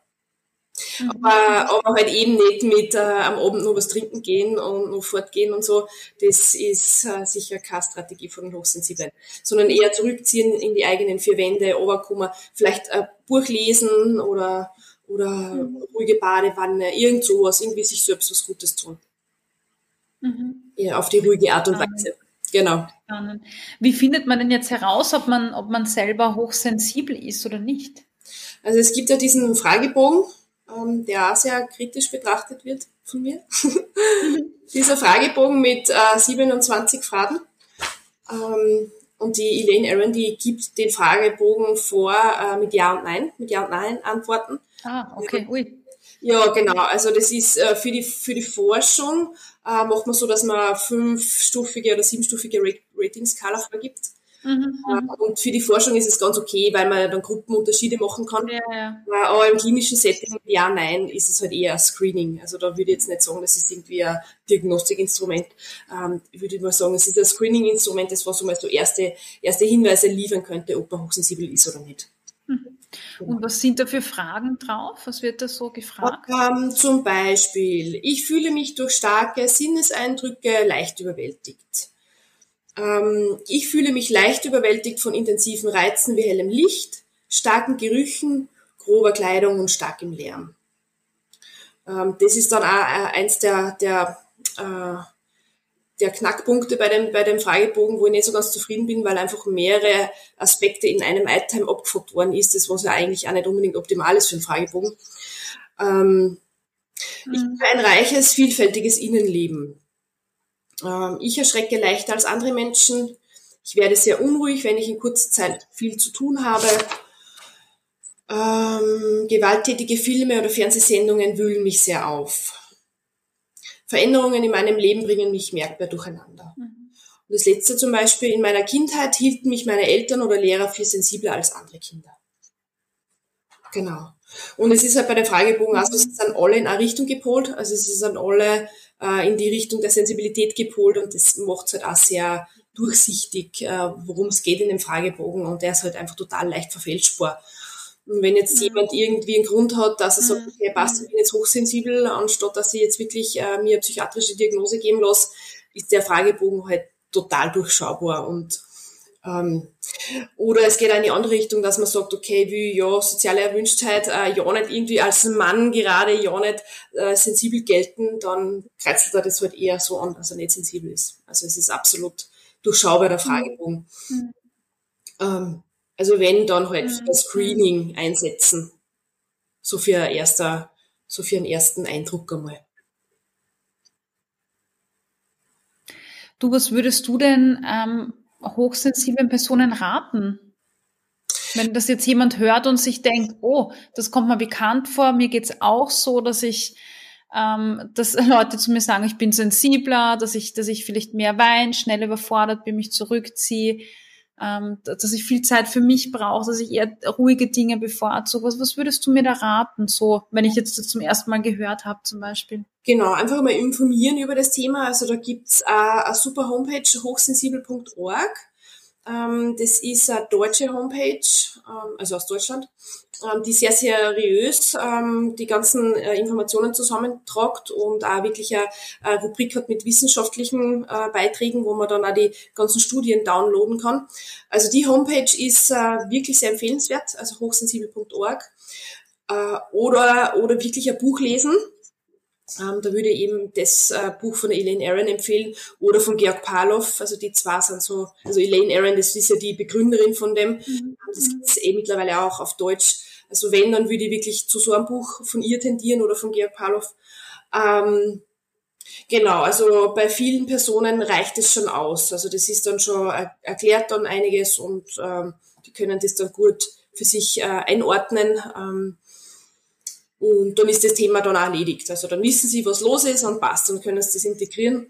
Mhm. Aber, aber halt eben nicht mit äh, am Abend noch was trinken gehen und noch fortgehen und so. Das ist äh, sicher keine Strategie von den Hochsensiblen. Sondern eher zurückziehen in die eigenen vier Wände, runterkommen, vielleicht ein Buch lesen oder, oder mhm. ruhige Badewanne, irgend sowas, irgendwie sich selbst was Gutes tun. Mhm. Ja, auf die ruhige Art und Weise. Genau. Wie findet man denn jetzt heraus, ob man, ob man selber hochsensibel ist oder nicht? Also es gibt ja diesen Fragebogen, ähm, der auch sehr kritisch betrachtet wird von mir. Dieser Fragebogen mit äh, 27 Fragen. Ähm, und die Elaine Aaron, die gibt den Fragebogen vor äh, mit Ja und Nein, mit Ja und Nein Antworten. Ah, okay, ui. Ja, genau. Also das ist äh, für die für die Forschung äh, macht man so, dass man fünfstufige oder siebenstufige Rating-Skala vorgibt. Mhm, mhm, und für die Forschung ist es ganz okay, weil man dann Gruppenunterschiede machen kann. Ja, ja. Aber im klinischen Setting, ja, nein, ist es halt eher ein Screening. Also da würde ich jetzt nicht sagen, das ist irgendwie ein Diagnostikinstrument. Ähm, ich würde mal sagen, es ist ein Screening-Instrument, das was so mal so erste, erste Hinweise liefern könnte, ob man hochsensibel ist oder nicht. Mhm. Und was sind da für Fragen drauf? Was wird da so gefragt? Um, ähm, zum Beispiel, ich fühle mich durch starke Sinneseindrücke leicht überwältigt. Ähm, ich fühle mich leicht überwältigt von intensiven Reizen wie hellem Licht, starken Gerüchen, grober Kleidung und starkem Lärm. Ähm, das ist dann auch äh, eins der, der, äh, der Knackpunkte bei dem, bei dem Fragebogen, wo ich nicht so ganz zufrieden bin, weil einfach mehrere Aspekte in einem Item abgefragt worden ist, das was ja eigentlich auch nicht unbedingt optimal ist für einen Fragebogen. Ähm, mhm. Ich habe ein reiches, vielfältiges Innenleben. Ähm, ich erschrecke leichter als andere Menschen. Ich werde sehr unruhig, wenn ich in kurzer Zeit viel zu tun habe. Ähm, gewalttätige Filme oder Fernsehsendungen wühlen mich sehr auf. Veränderungen in meinem Leben bringen mich merkbar durcheinander. Mhm. Und das letzte zum Beispiel, in meiner Kindheit hielten mich meine Eltern oder Lehrer für sensibler als andere Kinder. Genau. Und es ist halt bei der Fragebogen auch so, es sind alle in eine Richtung gepolt, also es sind alle äh, in die Richtung der Sensibilität gepolt und das macht es halt auch sehr durchsichtig, äh, worum es geht in dem Fragebogen und der ist halt einfach total leicht verfälschbar. Und wenn jetzt mhm. jemand irgendwie einen Grund hat, dass er sagt, mhm. okay, passt, ich bin jetzt hochsensibel, anstatt dass ich jetzt wirklich äh, mir eine psychiatrische Diagnose geben lasse, ist der Fragebogen halt total durchschaubar und ähm, oder es geht in die andere Richtung, dass man sagt, okay, wie ja, soziale Erwünschtheit äh, ja nicht irgendwie als Mann gerade ja nicht äh, sensibel gelten, dann kreuzelt er das halt eher so an, dass er nicht sensibel ist. Also es ist absolut durchschaubar der Fragebogen. Mhm. Ähm, also wenn, dann halt mhm. das Screening einsetzen. So für ein erster, so für einen ersten Eindruck einmal. Du, was würdest du denn ähm, hochsensiblen Personen raten? Wenn das jetzt jemand hört und sich denkt, oh, das kommt mir bekannt vor, mir geht's auch so, dass ich, ähm, dass Leute zu mir sagen, ich bin sensibler, dass ich, dass ich vielleicht mehr weine, schnell überfordert bin, mich zurückziehe ähm, dass ich viel Zeit für mich brauche, dass ich eher ruhige Dinge bevorzuge. Was, was würdest du mir da raten, so, wenn ich jetzt das zum ersten Mal gehört habe zum Beispiel? Genau, einfach mal informieren über das Thema. Also da gibt's äh, eine super Homepage, hochsensibel.org. Ähm, das ist eine deutsche Homepage, ähm, also aus Deutschland, ähm, die sehr seriös die ganzen äh, Informationen zusammentragt und auch wirklich eine, Rubrik hat mit wissenschaftlichen äh, Beiträgen, wo man dann auch die ganzen Studien downloaden kann. Also die Homepage ist äh, wirklich sehr empfehlenswert, also hochsensibel.org. Oder, oder wirklich ein Buch lesen ähm, da würde ich eben das äh, Buch von Elaine Aaron empfehlen oder von Georg Pavlov. Also die zwei sind so, also Elaine Aaron, das ist ja die Begründerin von dem. Mhm. Das ist eh mittlerweile auch auf Deutsch. Also wenn, dann würde ich wirklich zu so einem Buch von ihr tendieren oder von Georg Pavlov. Ähm, genau, also bei vielen Personen reicht es schon aus. Also das ist dann schon, er, erklärt dann einiges und ähm, die können das dann gut für sich äh, einordnen. Ähm, und dann ist das Thema dann auch erledigt. Also dann wissen sie, was los ist und passt und können sie das integrieren.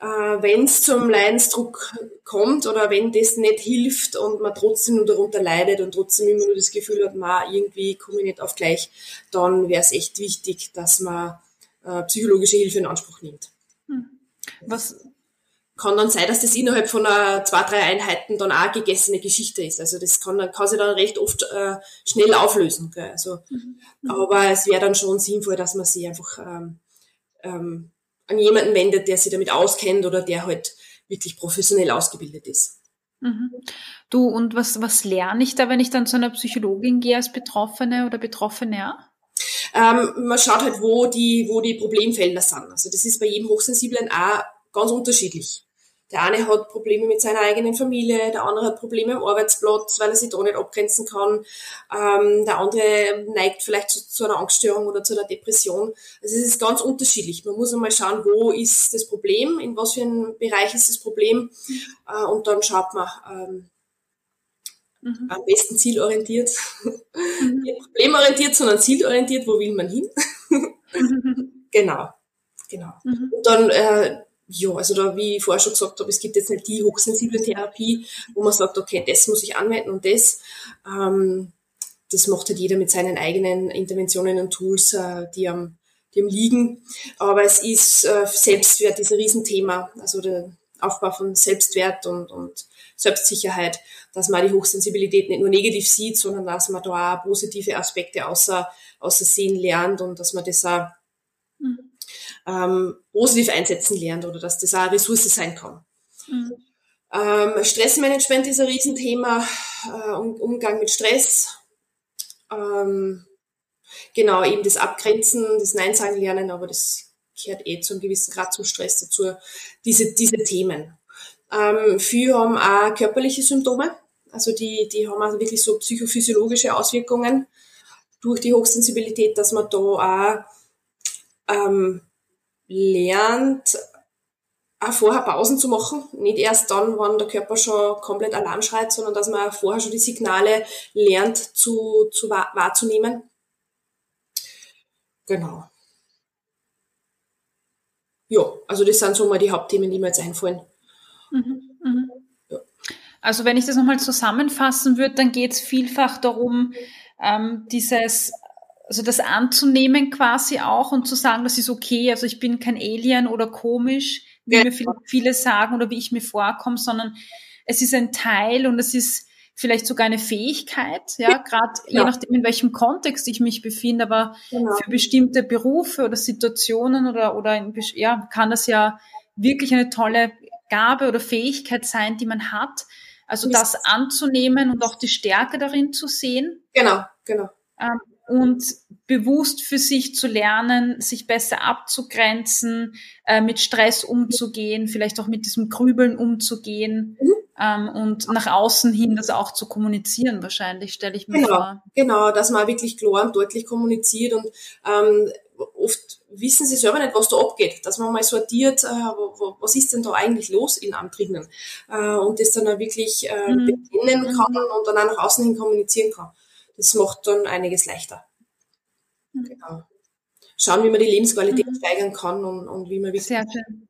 Äh, wenn es zum Leidensdruck kommt oder wenn das nicht hilft und man trotzdem nur darunter leidet und trotzdem immer nur das Gefühl hat, man irgendwie komme ich nicht auf gleich, dann wäre es echt wichtig, dass man äh, psychologische Hilfe in Anspruch nimmt. Hm. Was, kann dann sein, dass das innerhalb von einer, zwei, drei Einheiten dann auch gegessene Geschichte ist. Also das kann, kann sich dann recht oft äh, schnell auflösen. Gell? Also, mhm. Aber es wäre dann schon sinnvoll, dass man sich einfach ähm, ähm, an jemanden wendet, der sich damit auskennt oder der halt wirklich professionell ausgebildet ist. Mhm. Du, und was, was lerne ich da, wenn ich dann zu einer Psychologin gehe als Betroffene oder Betroffene? Ähm, man schaut halt, wo die, wo die Problemfelder sind. Also das ist bei jedem Hochsensiblen auch ganz unterschiedlich. Der eine hat Probleme mit seiner eigenen Familie, der andere hat Probleme am Arbeitsplatz, weil er sich da nicht abgrenzen kann. Ähm, der andere neigt vielleicht zu, zu, einer Angststörung oder zu einer Depression. Also es ist ganz unterschiedlich. Man muss einmal schauen, wo ist das Problem, in was für einem Bereich ist das Problem äh, und dann schaut man ähm, mhm. am besten zielorientiert, mhm. nicht problemorientiert, sondern zielorientiert, wo will man hin. genau, genau. Mhm. Und dann äh, ja, also da, wie ich vorher schon gesagt habe, es gibt jetzt nicht die hochsensible Therapie, wo man sagt, okay, das muss ich anwenden und das. Ähm, das macht halt jeder mit seinen eigenen Interventionen und Tools, äh, die am, die am liegen. Aber es ist äh, Selbstwert ist ein Riesenthema. Also der Aufbau von Selbstwert und, und Selbstsicherheit, dass man die Hochsensibilität nicht nur negativ sieht, sondern dass man da auch positive Aspekte außer, außer sehen lernt und dass man das auch mhm ähm, positiv einsetzen lernt oder dass das auch eine Ressource sein kann. Mhm. Ähm, Stressmanagement ist ein Riesenthema, äh, Umgang mit Stress. Ähm, genau, eben das Abgrenzen, das Nein sagen lernen, aber das gehört eh zu einem gewissen Grad zum Stress dazu, diese, diese Themen. Ähm, viele haben auch körperliche Symptome, also die, die haben also wirklich so psychophysiologische Auswirkungen durch die Hochsensibilität, dass man da auch ähm, lernt, auch vorher Pausen zu machen. Nicht erst dann, wenn der Körper schon komplett Alarm schreit, sondern dass man vorher schon die Signale lernt zu, zu wahrzunehmen. Genau. Ja, also das sind so mal die Hauptthemen, die mir jetzt einfallen. Mhm, mhm. Ja. Also wenn ich das nochmal zusammenfassen würde, dann geht es vielfach darum, ähm, dieses also das anzunehmen quasi auch und zu sagen, das ist okay, also ich bin kein Alien oder komisch, wie ja. mir viele, viele sagen oder wie ich mir vorkomme, sondern es ist ein Teil und es ist vielleicht sogar eine Fähigkeit, ja, gerade ja. je nachdem, in welchem Kontext ich mich befinde, aber genau. für bestimmte Berufe oder Situationen oder, oder in, ja, kann das ja wirklich eine tolle Gabe oder Fähigkeit sein, die man hat. Also das anzunehmen und auch die Stärke darin zu sehen. Genau, genau. Ähm, und bewusst für sich zu lernen, sich besser abzugrenzen, äh, mit Stress umzugehen, vielleicht auch mit diesem Grübeln umzugehen mhm. ähm, und nach außen hin das auch zu kommunizieren, wahrscheinlich, stelle ich mir genau, vor. Genau, dass man wirklich klar und deutlich kommuniziert und ähm, oft wissen sie selber nicht, was da abgeht, dass man mal sortiert, äh, was ist denn da eigentlich los in einem drinnen äh, und das dann auch wirklich äh, mhm. beginnen kann und dann auch nach außen hin kommunizieren kann das macht dann einiges leichter. Mhm. Genau. Schauen, wie man die Lebensqualität mhm. steigern kann und, und wie man wirklich. Sehr schön.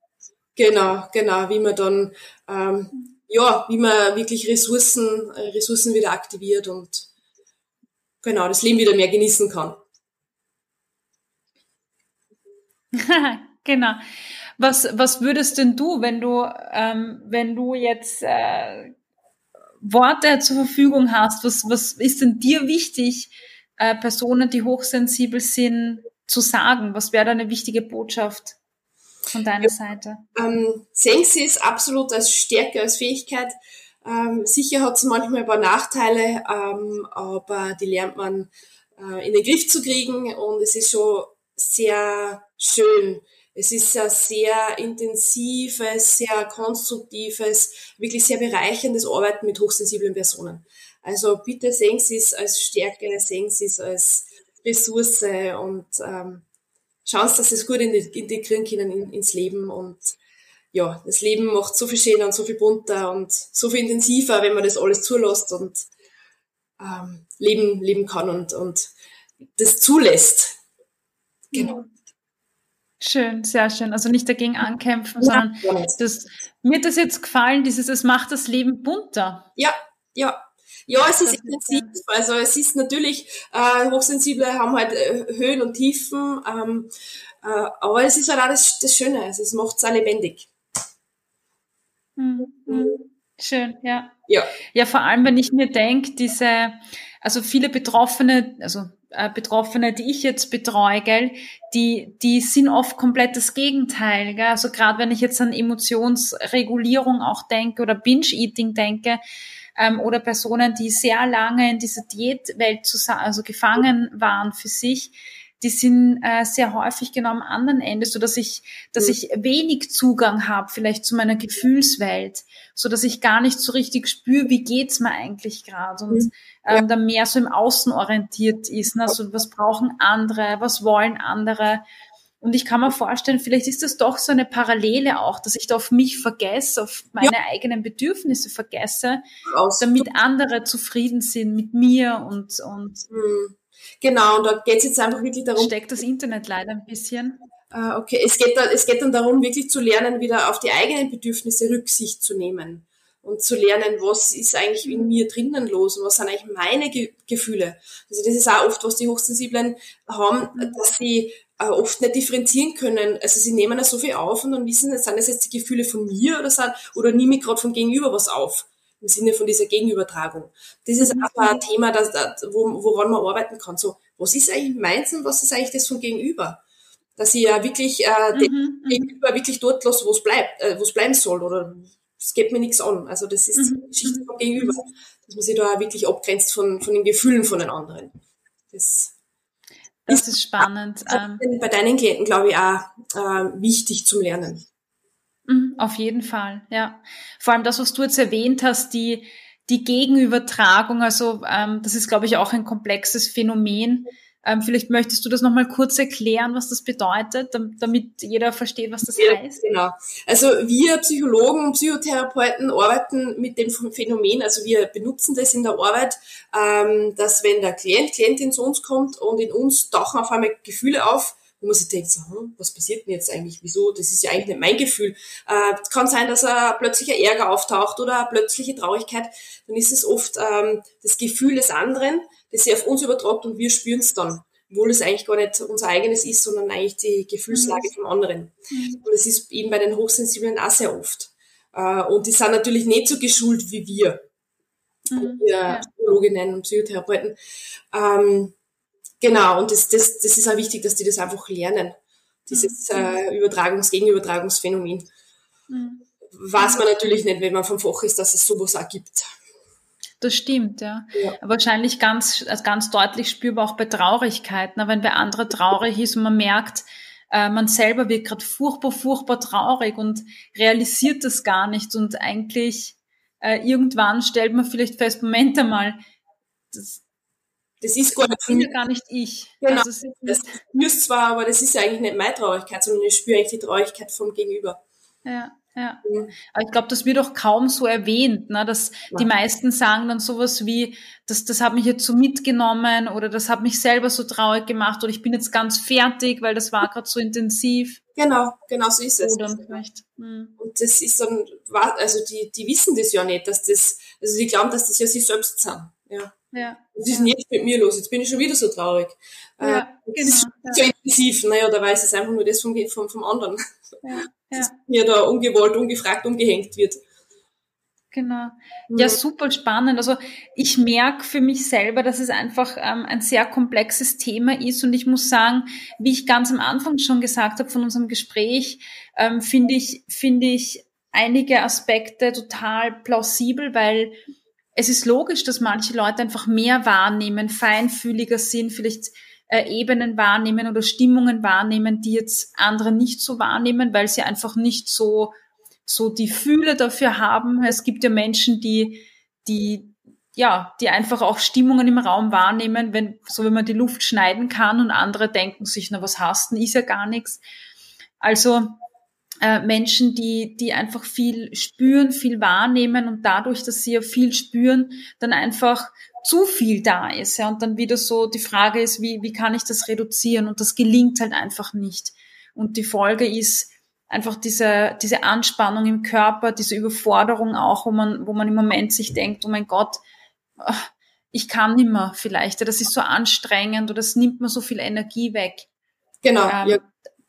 Genau, genau, wie man dann, ähm, ja, wie man wirklich Ressourcen, äh, Ressourcen wieder aktiviert und genau, das Leben wieder mehr genießen kann. genau. Was, was würdest denn du, wenn du, ähm, wenn du jetzt äh, Worte zur Verfügung hast, was, was ist denn dir wichtig, äh, Personen, die hochsensibel sind, zu sagen? Was wäre da eine wichtige Botschaft von deiner ja, Seite? Ähm, sehen Sie es absolut als Stärke, als Fähigkeit. Ähm, sicher hat es manchmal ein paar Nachteile, ähm, aber die lernt man äh, in den Griff zu kriegen und es ist schon sehr schön, es ist ein sehr intensives, sehr konstruktives, wirklich sehr bereicherndes Arbeiten mit hochsensiblen Personen. Also bitte sehen Sie es als Stärke, sehen Sie es als Ressource und ähm, schauen Sie, dass Sie es gut integrieren können in, ins Leben und ja, das Leben macht so viel schöner und so viel bunter und so viel intensiver, wenn man das alles zulässt und ähm, leben, leben kann und, und das zulässt. Genau. Schön, sehr schön. Also nicht dagegen ankämpfen, ja, sondern das, mir hat das jetzt gefallen, dieses, es macht das Leben bunter. Ja, ja. Ja, es ist intensiv. Also es ist natürlich, äh, Hochsensible haben halt äh, Höhen und Tiefen, ähm, äh, aber es ist halt auch das, das Schöne, also es macht es auch lebendig. Mhm. Mhm. Schön, ja. ja. Ja, vor allem, wenn ich mir denke, diese, also viele Betroffene, also Betroffene, die ich jetzt betreue, gell, die, die sind oft komplett das Gegenteil. Gell? Also gerade wenn ich jetzt an Emotionsregulierung auch denke oder Binge-Eating denke, ähm, oder Personen, die sehr lange in dieser Diätwelt also gefangen waren für sich, die sind äh, sehr häufig genau am anderen Ende, so dass ich, dass mhm. ich wenig Zugang habe, vielleicht zu meiner Gefühlswelt, so dass ich gar nicht so richtig spüre, wie geht's mir eigentlich gerade und mhm. ähm, dann mehr so im Außen orientiert ist. Ne? Also was brauchen andere, was wollen andere? Und ich kann mir vorstellen, vielleicht ist das doch so eine Parallele auch, dass ich da auf mich vergesse, auf meine ja. eigenen Bedürfnisse vergesse, Aus damit andere zufrieden sind mit mir und, und mhm. Genau, und da geht es jetzt einfach wirklich darum. Steckt das Internet leider ein bisschen. Äh, okay, es geht, da, es geht dann darum, wirklich zu lernen, wieder auf die eigenen Bedürfnisse Rücksicht zu nehmen und zu lernen, was ist eigentlich in mir drinnen los und was sind eigentlich meine Ge Gefühle. Also das ist auch oft, was die Hochsensiblen haben, dass sie äh, oft nicht differenzieren können. Also sie nehmen da so viel auf und dann wissen, sind das jetzt die Gefühle von mir oder sind, oder nehme ich gerade vom Gegenüber was auf im Sinne von dieser Gegenübertragung. Das ist mhm. einfach ein Thema, das, wo, woran man arbeiten kann. So, was ist eigentlich meins und was ist eigentlich das vom Gegenüber? Dass ich ja wirklich äh, mhm. dem mhm. Gegenüber wirklich dort lasse, wo es bleibt, äh, wo es bleiben soll oder es geht mir nichts an. Also das ist mhm. die Geschichte vom Gegenüber, dass man sich da wirklich abgrenzt von, von den Gefühlen von den anderen. Das, das ist, ist spannend. Ähm. Bei deinen Klienten, glaube ich, auch äh, wichtig zum Lernen. Mhm, auf jeden Fall, ja. Vor allem das, was du jetzt erwähnt hast, die, die Gegenübertragung, also ähm, das ist, glaube ich, auch ein komplexes Phänomen. Ähm, vielleicht möchtest du das nochmal kurz erklären, was das bedeutet, damit jeder versteht, was das ja, heißt. Genau. Also wir Psychologen und Psychotherapeuten arbeiten mit dem Phänomen, also wir benutzen das in der Arbeit, ähm, dass wenn der Klient, Klientin zu uns kommt und in uns tauchen auf einmal Gefühle auf, wo man sich denkt, so, hm, was passiert denn jetzt eigentlich? Wieso? Das ist ja eigentlich nicht mein Gefühl. Äh, kann sein, dass ein plötzlicher Ärger auftaucht oder plötzliche Traurigkeit. Dann ist es oft ähm, das Gefühl des anderen, das sich auf uns übertragt und wir spüren es dann. Obwohl es eigentlich gar nicht unser eigenes ist, sondern eigentlich die Gefühlslage mhm. vom anderen. Mhm. Und es ist eben bei den Hochsensiblen auch sehr oft. Äh, und die sind natürlich nicht so geschult wie wir. Mhm. Wir ja. Psychologinnen und Psychotherapeuten. Ähm, Genau, und das, das, das ist auch wichtig, dass die das einfach lernen. Dieses mhm. äh, Übertragungs-, Gegenübertragungsphänomen. Mhm. Weiß man natürlich nicht, wenn man vom Fach ist, dass es sowas auch gibt. Das stimmt, ja. ja. Wahrscheinlich ganz, ganz deutlich spürbar auch bei Traurigkeit, ne? wenn bei anderen traurig ist und man merkt, äh, man selber wird gerade furchtbar, furchtbar traurig und realisiert das gar nicht und eigentlich äh, irgendwann stellt man vielleicht fest, Moment einmal, das, das ist gar nicht, ja gar nicht ich. Genau, also das spürst zwar, aber das ist ja eigentlich nicht meine Traurigkeit, sondern ich spüre eigentlich die Traurigkeit vom Gegenüber. Ja, ja. Aber ich glaube, das wird auch kaum so erwähnt, ne? dass ja. die meisten sagen dann sowas wie, das, das hat mich jetzt so mitgenommen oder das hat mich selber so traurig gemacht oder ich bin jetzt ganz fertig, weil das war gerade so intensiv. Genau, genau so ist es. Oder vielleicht. Mhm. Und das ist dann, also die, die wissen das ja nicht, dass das, also die glauben, dass das ja sie selbst sind. Ja. Ja. Was ist denn jetzt mit mir los? Jetzt bin ich schon wieder so traurig. Ja, äh, genau, ist ja. so intensiv. Naja, da weiß es einfach nur das vom, vom, vom anderen. Ja, ja. Dass mir da ungewollt, ungefragt umgehängt wird. Genau. Ja, super spannend. Also ich merke für mich selber, dass es einfach ähm, ein sehr komplexes Thema ist und ich muss sagen, wie ich ganz am Anfang schon gesagt habe von unserem Gespräch, ähm, finde ich finde ich einige Aspekte total plausibel, weil es ist logisch, dass manche Leute einfach mehr wahrnehmen, feinfühliger sind, vielleicht äh, Ebenen wahrnehmen oder Stimmungen wahrnehmen, die jetzt andere nicht so wahrnehmen, weil sie einfach nicht so so die Fühle dafür haben. Es gibt ja Menschen, die die ja, die einfach auch Stimmungen im Raum wahrnehmen, wenn so wenn man die Luft schneiden kann und andere denken sich, na was hast denn, ist ja gar nichts. Also äh, Menschen, die, die einfach viel spüren, viel wahrnehmen und dadurch, dass sie ja viel spüren, dann einfach zu viel da ist. Ja, und dann wieder so die Frage ist, wie, wie kann ich das reduzieren? Und das gelingt halt einfach nicht. Und die Folge ist einfach diese, diese Anspannung im Körper, diese Überforderung auch, wo man, wo man im Moment sich denkt, oh mein Gott, ich kann nimmer vielleicht, das ist so anstrengend oder das nimmt mir so viel Energie weg. Genau. Ähm, ja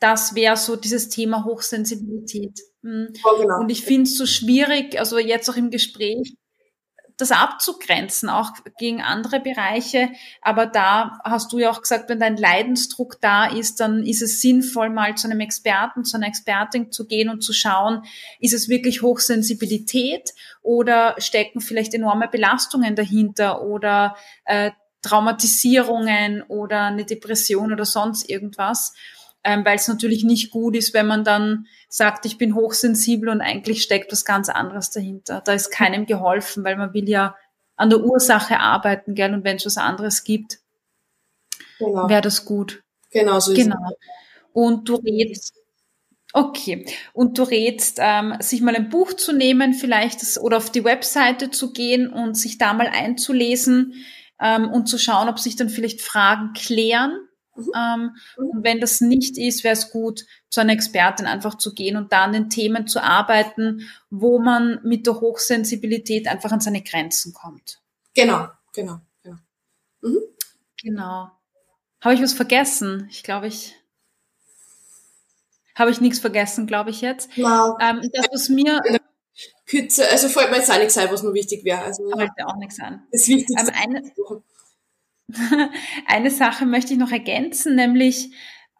das wäre so dieses Thema Hochsensibilität. Mhm. Ja, genau. Und ich finde es so schwierig, also jetzt auch im Gespräch, das abzugrenzen, auch gegen andere Bereiche. Aber da hast du ja auch gesagt, wenn dein Leidensdruck da ist, dann ist es sinnvoll, mal zu einem Experten, zu einer Expertin zu gehen und zu schauen, ist es wirklich Hochsensibilität oder stecken vielleicht enorme Belastungen dahinter oder äh, Traumatisierungen oder eine Depression oder sonst irgendwas, ähm, weil es natürlich nicht gut ist, wenn man dann sagt, ich bin hochsensibel und eigentlich steckt was ganz anderes dahinter. Da ist keinem geholfen, weil man will ja an der Ursache arbeiten, gell? Und wenn es was anderes gibt, genau. wäre das gut. Genau so ist genau. es. Und du redest, okay, und du rätst, ähm, sich mal ein Buch zu nehmen, vielleicht das, oder auf die Webseite zu gehen und sich da mal einzulesen ähm, und zu schauen, ob sich dann vielleicht Fragen klären. Mhm. Ähm, mhm. und wenn das nicht ist, wäre es gut, zu einer Expertin einfach zu gehen und da an den Themen zu arbeiten, wo man mit der Hochsensibilität einfach an seine Grenzen kommt. Genau, genau, genau. Mhm. Genau. Habe ich was vergessen? Ich glaube, ich habe ich nichts vergessen, glaube ich jetzt. Wow. Ähm, das, was mir Kürze, also fällt mir jetzt auch nichts ein, was nur wichtig wäre. Also, fällt mir auch nichts an. Das Wichtigste. Ähm, eine, eine Sache möchte ich noch ergänzen, nämlich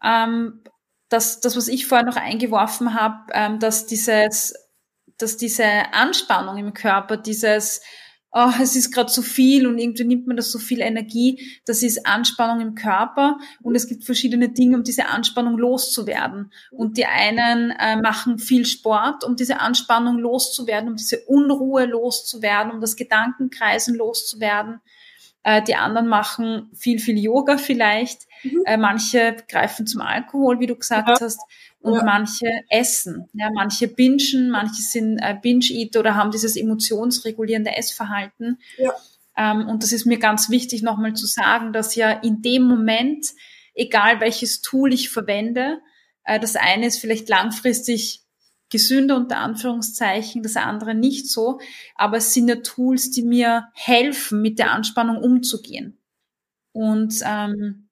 ähm, das, das, was ich vorher noch eingeworfen habe, ähm, dass dieses, dass diese Anspannung im Körper, dieses oh, es ist gerade zu viel und irgendwie nimmt man das so viel Energie. Das ist Anspannung im Körper und es gibt verschiedene Dinge, um diese Anspannung loszuwerden. Und die einen äh, machen viel Sport, um diese Anspannung loszuwerden, um diese Unruhe loszuwerden, um das Gedankenkreisen loszuwerden. Äh, die anderen machen viel, viel Yoga vielleicht. Mhm. Äh, manche greifen zum Alkohol, wie du gesagt ja. hast und ja. manche essen. Ja, manche bingen, manche sind äh, Binge-Eater oder haben dieses emotionsregulierende Essverhalten. Ja. Ähm, und das ist mir ganz wichtig nochmal zu sagen, dass ja in dem Moment, egal welches Tool ich verwende, äh, das eine ist vielleicht langfristig gesünder unter Anführungszeichen, das andere nicht so, aber es sind ja Tools, die mir helfen, mit der Anspannung umzugehen. Und ähm,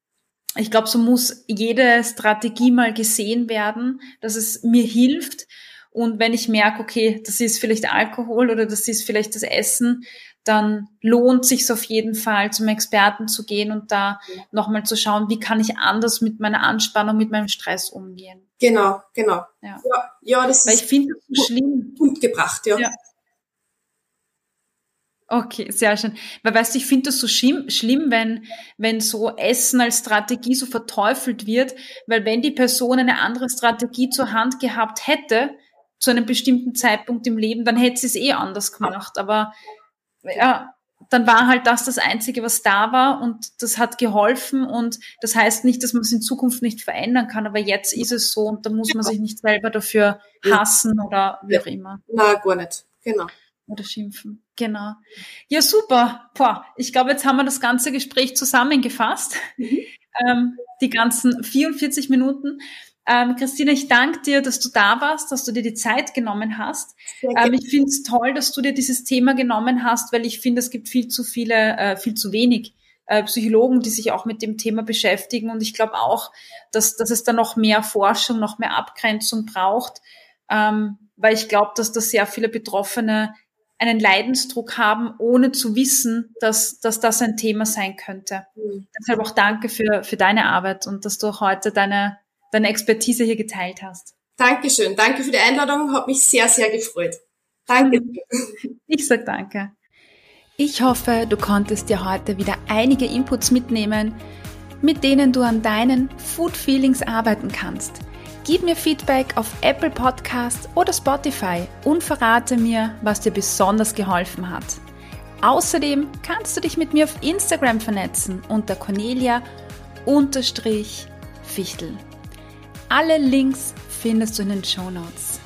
ich glaube, so muss jede Strategie mal gesehen werden, dass es mir hilft. Und wenn ich merke, okay, das ist vielleicht Alkohol oder das ist vielleicht das Essen, dann lohnt sich auf jeden Fall, zum Experten zu gehen und da ja. nochmal zu schauen, wie kann ich anders mit meiner Anspannung, mit meinem Stress umgehen. Genau, genau. Ja, ja, ja das Weil ist ich finde das so schlimm. Gut gebracht, ja. ja. Okay, sehr schön. Weil weißt du, ich finde das so schlimm, schlimm, wenn, wenn so Essen als Strategie so verteufelt wird, weil wenn die Person eine andere Strategie zur Hand gehabt hätte, zu einem bestimmten Zeitpunkt im Leben, dann hätte sie es eh anders gemacht. Aber ja, dann war halt das das Einzige, was da war und das hat geholfen und das heißt nicht, dass man es in Zukunft nicht verändern kann, aber jetzt ist es so und da muss man sich nicht selber dafür hassen oder wie auch immer. Na, gar nicht. Genau. Oder schimpfen. Genau. Ja, super. Boah, ich glaube, jetzt haben wir das ganze Gespräch zusammengefasst. Mhm. Ähm, die ganzen 44 Minuten. Ähm, Christine, ich danke dir, dass du da warst, dass du dir die Zeit genommen hast. Ähm, ich finde es toll, dass du dir dieses Thema genommen hast, weil ich finde, es gibt viel zu viele, äh, viel zu wenig äh, Psychologen, die sich auch mit dem Thema beschäftigen. Und ich glaube auch, dass, dass es da noch mehr Forschung, noch mehr Abgrenzung braucht, ähm, weil ich glaube, dass da sehr viele Betroffene einen Leidensdruck haben, ohne zu wissen, dass, dass das ein Thema sein könnte. Mhm. Deshalb auch danke für, für deine Arbeit und dass du auch heute deine, deine Expertise hier geteilt hast. Dankeschön. Danke für die Einladung. Hat mich sehr, sehr gefreut. Danke. Ich sag danke. Ich hoffe, du konntest dir heute wieder einige Inputs mitnehmen, mit denen du an deinen Food Feelings arbeiten kannst. Gib mir Feedback auf Apple Podcasts oder Spotify und verrate mir, was dir besonders geholfen hat. Außerdem kannst du dich mit mir auf Instagram vernetzen unter Cornelia-Fichtel. Alle Links findest du in den Show Notes.